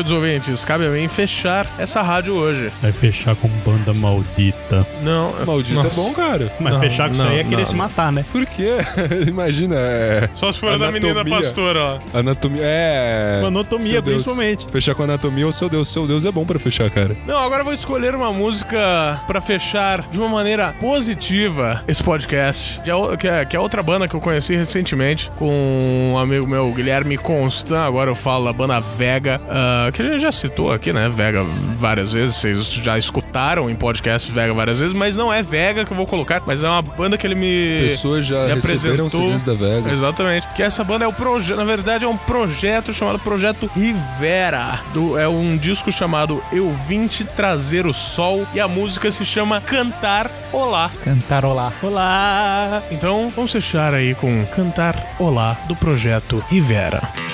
[SPEAKER 10] queridos ouvintes, cabe a mim fechar essa rádio hoje.
[SPEAKER 2] Vai fechar com banda maldita.
[SPEAKER 10] Não,
[SPEAKER 3] Maldito
[SPEAKER 10] Nossa.
[SPEAKER 3] é bom, cara.
[SPEAKER 2] Mas
[SPEAKER 10] Não,
[SPEAKER 2] fechar com isso
[SPEAKER 10] não,
[SPEAKER 2] aí é querer
[SPEAKER 10] não,
[SPEAKER 2] se matar, né?
[SPEAKER 3] Por quê? Imagina, é.
[SPEAKER 10] Só se for da menina
[SPEAKER 3] Anatomia.
[SPEAKER 10] pastora, ó.
[SPEAKER 3] Anatomia. É.
[SPEAKER 2] Com anatomia,
[SPEAKER 3] Seu Deus.
[SPEAKER 2] principalmente.
[SPEAKER 3] Fechar com anatomia ou seu Deus. Seu Deus é bom pra fechar, cara.
[SPEAKER 10] Não, agora eu vou escolher uma música pra fechar de uma maneira positiva esse podcast, que é, o- que é- que é outra banda que eu conheci recentemente com um amigo meu, Guilherme Constant, agora eu falo da banda Vega, ah, que a gente já citou aqui, né? Vega várias vezes, vocês já escutaram em podcast Vega várias vezes, mas não é Vega que eu vou colocar, mas é uma banda que ele me.
[SPEAKER 3] Pessoas já
[SPEAKER 10] me
[SPEAKER 3] receberam
[SPEAKER 10] apresentou.
[SPEAKER 3] CDs da Vega.
[SPEAKER 10] Exatamente. Que essa banda é o projeto, na verdade é um projeto chamado Projeto Rivera. Do, é um disco chamado Eu Vim Te Trazer o Sol e a música se chama Cantar Olá.
[SPEAKER 5] Cantarolar.
[SPEAKER 10] Olá! Então vamos fechar aí com Cantar Olá do Projeto Rivera.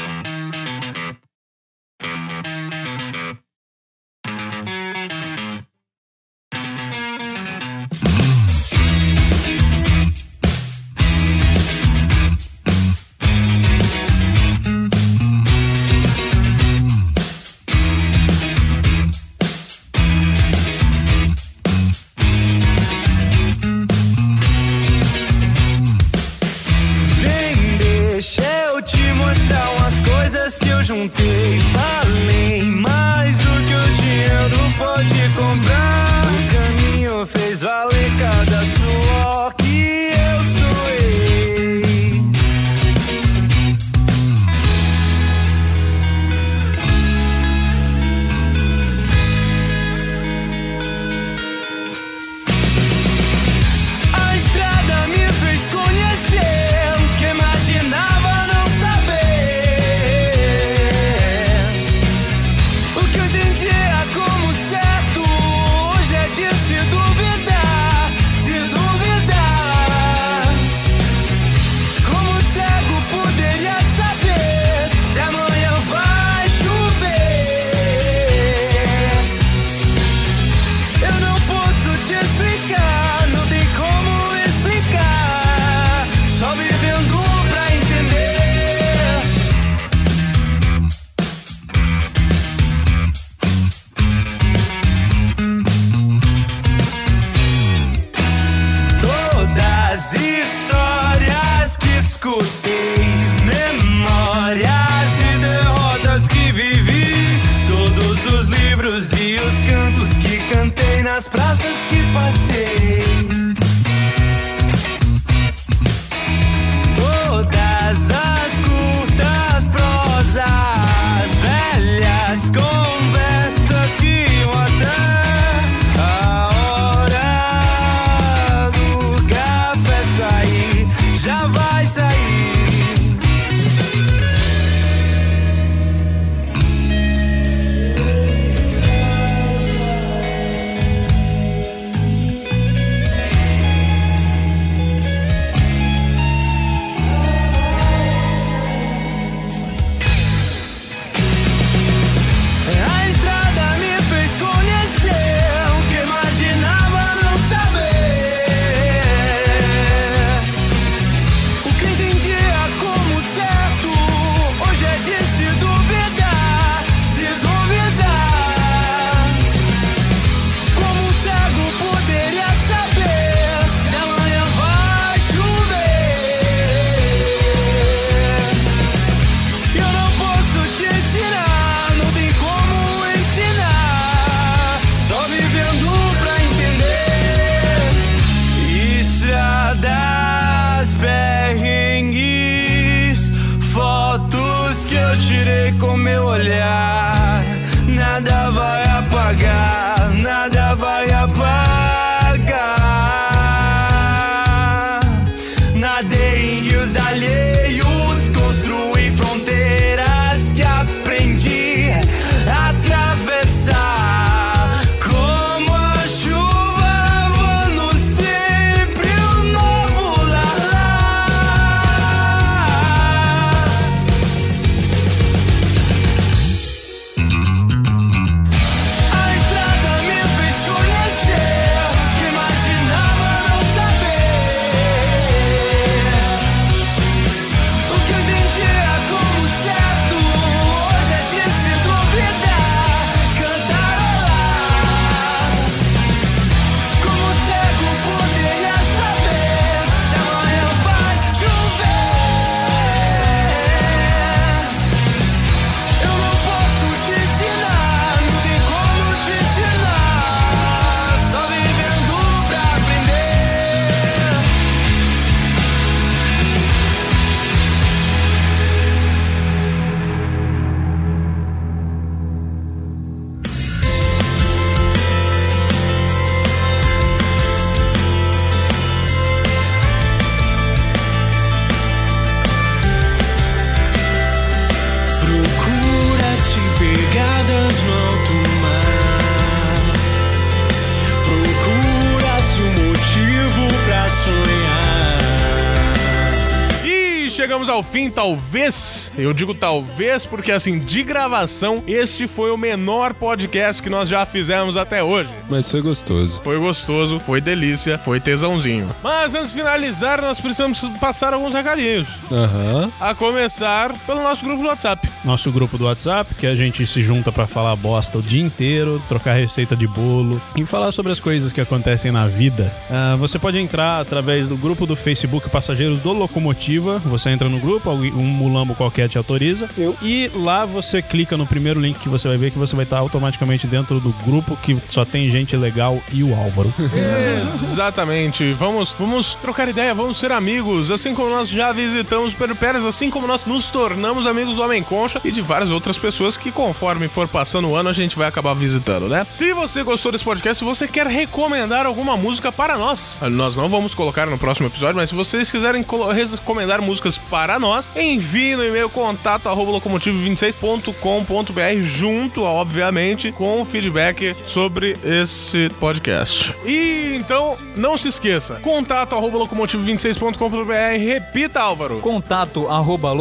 [SPEAKER 1] Talvez. Eu digo talvez porque, assim, de gravação, este foi o menor podcast que nós já fizemos até hoje.
[SPEAKER 3] Mas foi gostoso.
[SPEAKER 1] Foi gostoso, foi delícia, foi tesãozinho. Mas antes de finalizar, nós precisamos passar alguns recadinhos.
[SPEAKER 3] Aham.
[SPEAKER 1] A começar pelo nosso grupo do WhatsApp.
[SPEAKER 2] Nosso grupo do WhatsApp, que a gente se junta pra falar bosta o dia inteiro, trocar receita de bolo e falar sobre as coisas que acontecem na vida. Ah, você pode entrar através do grupo do Facebook Passageiros do Locomotiva. Você entra no grupo, um mulambo qualquer te autoriza. E lá você clica no primeiro link que você vai ver que você vai estar automaticamente dentro do grupo que só tem gente legal e o Álvaro.
[SPEAKER 1] Exatamente. Vamos, vamos trocar ideia, vamos ser amigos, assim como nós já visitamos Pedro Pérez, assim como nós nos tornamos amigos do Homem Concha e de várias outras pessoas que, conforme for passando o ano, a gente vai acabar visitando, né? Se você gostou desse podcast, se você quer recomendar alguma música para nós, nós não vamos colocar no próximo episódio, mas se vocês quiserem recomendar músicas para nós, envie no e-mail contato arroba locomotivo26.com.br junto, obviamente, com o feedback sobre esse podcast. E então, não se esqueça, contato arroba locomotivo26.com.br, repita Álvaro.
[SPEAKER 5] Contato arroba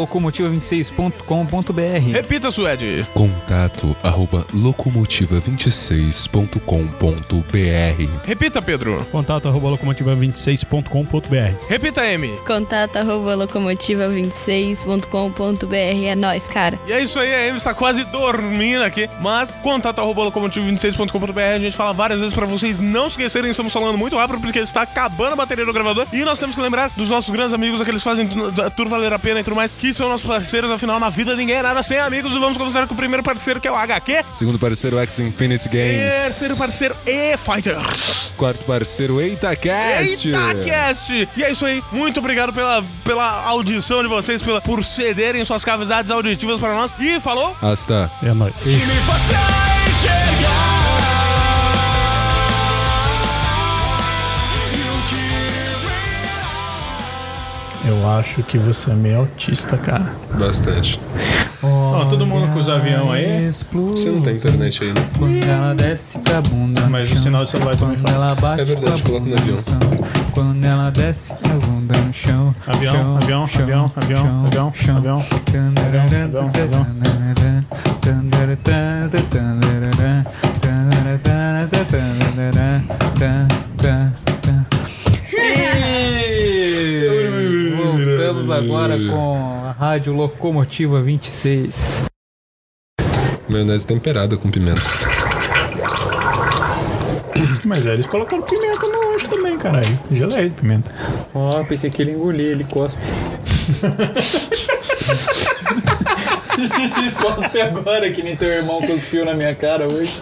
[SPEAKER 5] locomotiva26.com.br.
[SPEAKER 1] Repita, Suede.
[SPEAKER 3] Contato arroba locomotiva26.com.br
[SPEAKER 1] Repita, Pedro.
[SPEAKER 2] Contato arroba locomotiva26.com.br.
[SPEAKER 1] Repita, M.
[SPEAKER 16] Contato arroba locomotiva26.com.br. É nóis, cara.
[SPEAKER 1] E é isso aí, a Amy está quase dormindo aqui. Mas contato arroba locomotivo26.com.br. A gente fala várias vezes pra vocês não esquecerem. Estamos falando muito rápido porque está acabando a bateria do gravador. E nós temos que lembrar dos nossos grandes amigos, aqueles que fazem a tour valer a pena e tudo mais, que são nossos parceiros. Afinal, na vida ninguém é nada sem amigos. E vamos começar com o primeiro parceiro, que é o HQ.
[SPEAKER 3] Segundo parceiro, X Infinity Games.
[SPEAKER 1] Terceiro parceiro, E-Fighters.
[SPEAKER 3] Quarto parceiro, EitaCast.
[SPEAKER 1] EitaCast! E é isso aí. Muito obrigado pela, pela audição de vocês, pela, por cederem suas cavidades auditivas para nós. E falou!
[SPEAKER 3] Hasta.
[SPEAKER 2] É nóis.
[SPEAKER 10] Me faça enxergar.
[SPEAKER 2] Eu acho que você é meio autista, cara.
[SPEAKER 3] Bastante.
[SPEAKER 2] Ó, todo mundo com os aviões aí.
[SPEAKER 3] Você não tem internet aí, né?
[SPEAKER 5] Quando ela desce com a bunda.
[SPEAKER 2] Mas o sinal de celular também faz.
[SPEAKER 5] ela bate
[SPEAKER 3] É verdade, coloca no avião.
[SPEAKER 5] Quando ela desce com a bunda no chão.
[SPEAKER 2] Avião, avião,
[SPEAKER 5] chão,
[SPEAKER 2] avião, avião,
[SPEAKER 5] chão,
[SPEAKER 2] avião,
[SPEAKER 5] chão.
[SPEAKER 2] avião. avião, avião.
[SPEAKER 5] Agora com a Rádio Locomotiva 26.
[SPEAKER 3] Maionese temperada com pimenta.
[SPEAKER 2] Mas é, eles colocaram pimenta no lanche também, caralho. Geleia de pimenta.
[SPEAKER 5] Ó, pensei que ele engolia, ele cospe. cospe agora, que nem teu irmão cuspiu na minha cara hoje.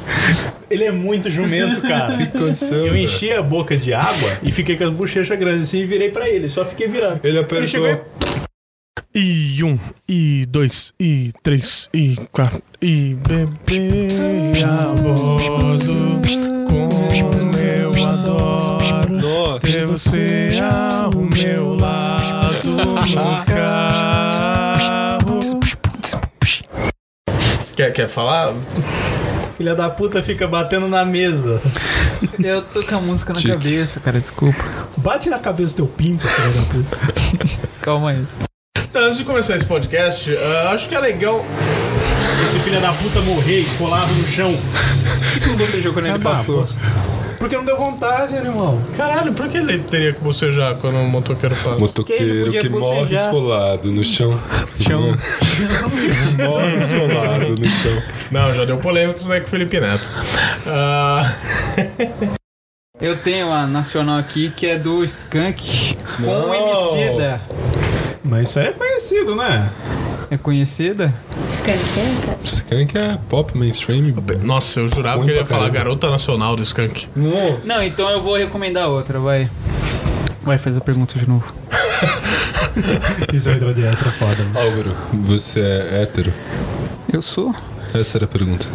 [SPEAKER 2] Ele é muito jumento, cara.
[SPEAKER 3] Que aconteceu?
[SPEAKER 2] Eu enchi a boca de água e fiquei com as bochechas grandes assim e virei pra ele. Só fiquei virando.
[SPEAKER 3] Ele apertou.
[SPEAKER 2] chegou
[SPEAKER 1] E um, e dois, e três, e quatro, e bebê a bordo. Como eu adoro ter você ao meu lado no Quer, quer falar?
[SPEAKER 2] Filha da puta fica batendo na mesa.
[SPEAKER 5] Eu tô com a música na
[SPEAKER 3] Tique.
[SPEAKER 5] cabeça, cara, desculpa.
[SPEAKER 2] Bate na cabeça do teu pinto, filha da puta.
[SPEAKER 5] Calma aí.
[SPEAKER 1] Então, antes de começar esse podcast, ah, acho que é legal.
[SPEAKER 2] Esse filho da puta morrer esfolado no chão.
[SPEAKER 5] Por que você não bocejou quando ele passou?
[SPEAKER 2] Porque não deu vontade, irmão.
[SPEAKER 1] Caralho, por que ele teria que bocejar quando o motoqueiro passa?
[SPEAKER 3] Motoqueiro
[SPEAKER 2] podia
[SPEAKER 3] que morre esfolado no chão.
[SPEAKER 5] Chão.
[SPEAKER 3] morre esfolado no chão.
[SPEAKER 1] Não, já deu polêmica isso daí com o Felipe Neto. Ah,
[SPEAKER 5] Eu tenho a nacional aqui que é do Skank com o. Emicida.
[SPEAKER 2] Mas isso aí é conhecido, né?
[SPEAKER 5] É conhecida?
[SPEAKER 16] Skank,
[SPEAKER 3] Skank é pop mainstream.
[SPEAKER 1] nossa, eu jurava
[SPEAKER 3] Ruim
[SPEAKER 1] que ele ia falar garota nacional do Skank.
[SPEAKER 5] Não, então eu vou recomendar outra, vai. Vai, faz a pergunta de novo.
[SPEAKER 2] Isso é de extra foda, mano.
[SPEAKER 3] Álvaro, você é hétero?
[SPEAKER 5] Eu sou.
[SPEAKER 3] Essa era a pergunta.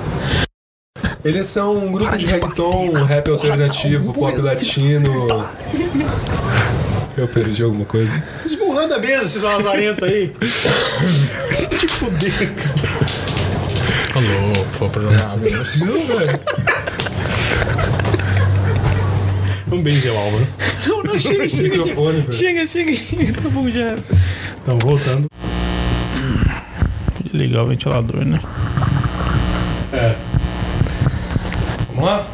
[SPEAKER 3] Eles são um grupo de reggaeton, rap alternativo, pop latino. Eu perdi alguma coisa?
[SPEAKER 2] Esmurrando a mesa, esses lazarentos aí. Te fuder, cara.
[SPEAKER 1] Alô, foi pra jogar água.
[SPEAKER 3] Não, velho.
[SPEAKER 1] Vamos benzer o Álvaro.
[SPEAKER 2] Não, não, chega, chega. Chega, chega, chega. Tá bom já. Então, voltando. Ligar o ventilador, né?
[SPEAKER 1] É. Vamos lá?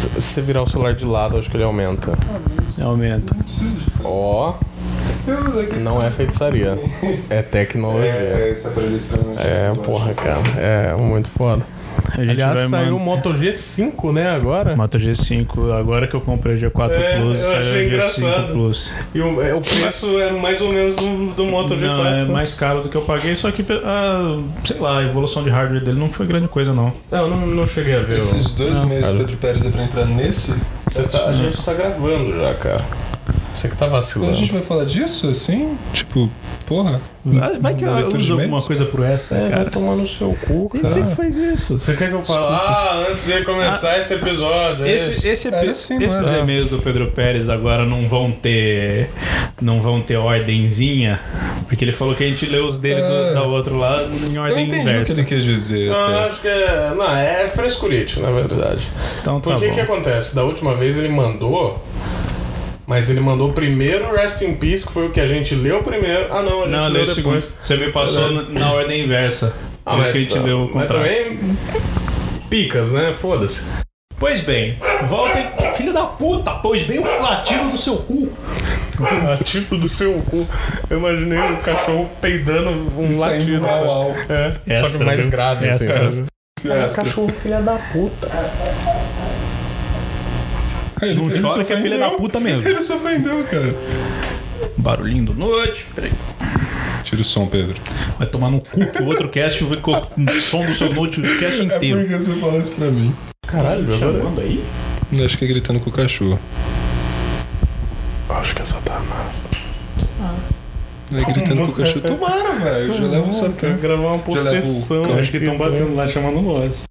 [SPEAKER 1] Se você virar o celular de lado, acho que ele aumenta.
[SPEAKER 2] Aumenta.
[SPEAKER 1] Ó. Não é feitiçaria. É tecnologia.
[SPEAKER 3] É, é ele extremamente.
[SPEAKER 1] É, porra, cara. É muito foda.
[SPEAKER 2] A gente
[SPEAKER 1] Aliás,
[SPEAKER 2] vai
[SPEAKER 1] saiu o Moto G5, né, agora?
[SPEAKER 2] Moto G5, agora que eu comprei o G4
[SPEAKER 1] É,
[SPEAKER 2] Plus, saiu
[SPEAKER 1] achei
[SPEAKER 2] o G5
[SPEAKER 1] engraçado.
[SPEAKER 2] Plus.
[SPEAKER 1] E o, é, o preço é mais ou menos do, do Moto G4.
[SPEAKER 2] Não, é
[SPEAKER 1] né?
[SPEAKER 2] mais caro do que eu paguei, só que, a, sei lá, a evolução de hardware dele não foi grande coisa, não.
[SPEAKER 1] Não, não, não cheguei a ver.
[SPEAKER 3] Esses dois
[SPEAKER 1] Não,
[SPEAKER 3] meses
[SPEAKER 1] cara.
[SPEAKER 3] Pedro Pérez é pra entrar nesse?
[SPEAKER 1] Tá- a gente tá gravando já, cara. Você que tá vacilando.
[SPEAKER 3] A gente vai falar disso assim? Tipo, porra.
[SPEAKER 2] Vai, vai que eu uso alguma coisa pro extra,
[SPEAKER 1] É,
[SPEAKER 2] cara.
[SPEAKER 1] vai tomar no seu cu, cara.
[SPEAKER 2] gente sempre faz isso.
[SPEAKER 1] Você quer que eu fale? Ah, antes de começar esse episódio. é
[SPEAKER 2] Esse, esse
[SPEAKER 3] assim, não
[SPEAKER 2] esses
[SPEAKER 3] era?
[SPEAKER 2] e-mails do Pedro Pérez agora não vão ter não vão ter ordenzinha, porque ele falou que a gente lê os dele do,
[SPEAKER 3] É.
[SPEAKER 2] da outro lá em
[SPEAKER 3] Eu
[SPEAKER 2] ordem
[SPEAKER 3] entendi o que
[SPEAKER 2] inversa.
[SPEAKER 3] ele quis dizer.
[SPEAKER 1] Não,
[SPEAKER 3] até.
[SPEAKER 1] acho que é. Não, é frescurite, na verdade.
[SPEAKER 2] Então tá
[SPEAKER 1] Por que
[SPEAKER 2] bom.
[SPEAKER 1] que acontece? Da última vez ele mandou. Mas ele mandou primeiro Rest in Peace, que foi o que a gente leu primeiro. Ah, não, a gente
[SPEAKER 2] Não,
[SPEAKER 1] leu
[SPEAKER 2] leu o
[SPEAKER 1] depois.
[SPEAKER 2] segundo. Você me passou na- na ordem inversa.
[SPEAKER 1] Ah, mas
[SPEAKER 2] que a gente
[SPEAKER 1] tá-
[SPEAKER 2] leu o
[SPEAKER 1] Mas
[SPEAKER 2] contrário.
[SPEAKER 1] também. Picas, né? Foda-se.
[SPEAKER 2] Pois bem, volta. Filho da puta, pois bem o latido do seu cu.
[SPEAKER 1] Latido do seu cu. Eu imaginei o cachorro peidando um latido.
[SPEAKER 3] au,
[SPEAKER 1] sabe?
[SPEAKER 3] au.
[SPEAKER 1] É, só que mais grave, assim,
[SPEAKER 2] Extra.
[SPEAKER 1] sabe?
[SPEAKER 3] Extra.
[SPEAKER 1] cachorro filha da puta.
[SPEAKER 3] Ele,
[SPEAKER 2] Não
[SPEAKER 3] ele
[SPEAKER 2] chora que é filha da puta mesmo.
[SPEAKER 3] Ele se ofendeu, cara.
[SPEAKER 2] Barulhinho do noite. Peraí.
[SPEAKER 3] Tira o som, Pedro.
[SPEAKER 2] Vai tomar no cu que o outro cast ficou com o som do seu notecast
[SPEAKER 3] É
[SPEAKER 2] inteiro.
[SPEAKER 3] porque você fala isso pra mim.
[SPEAKER 1] Caralho, agora.
[SPEAKER 2] Chamando aí?
[SPEAKER 3] Acho que é gritando com o cachorro.
[SPEAKER 1] Acho que é Satanás.
[SPEAKER 3] É gritando com o cachorro. Tomara, velho. Já leva um satã.
[SPEAKER 1] Gravar uma
[SPEAKER 3] o
[SPEAKER 1] possessão.
[SPEAKER 2] Acho que estão batendo lá chamando nós.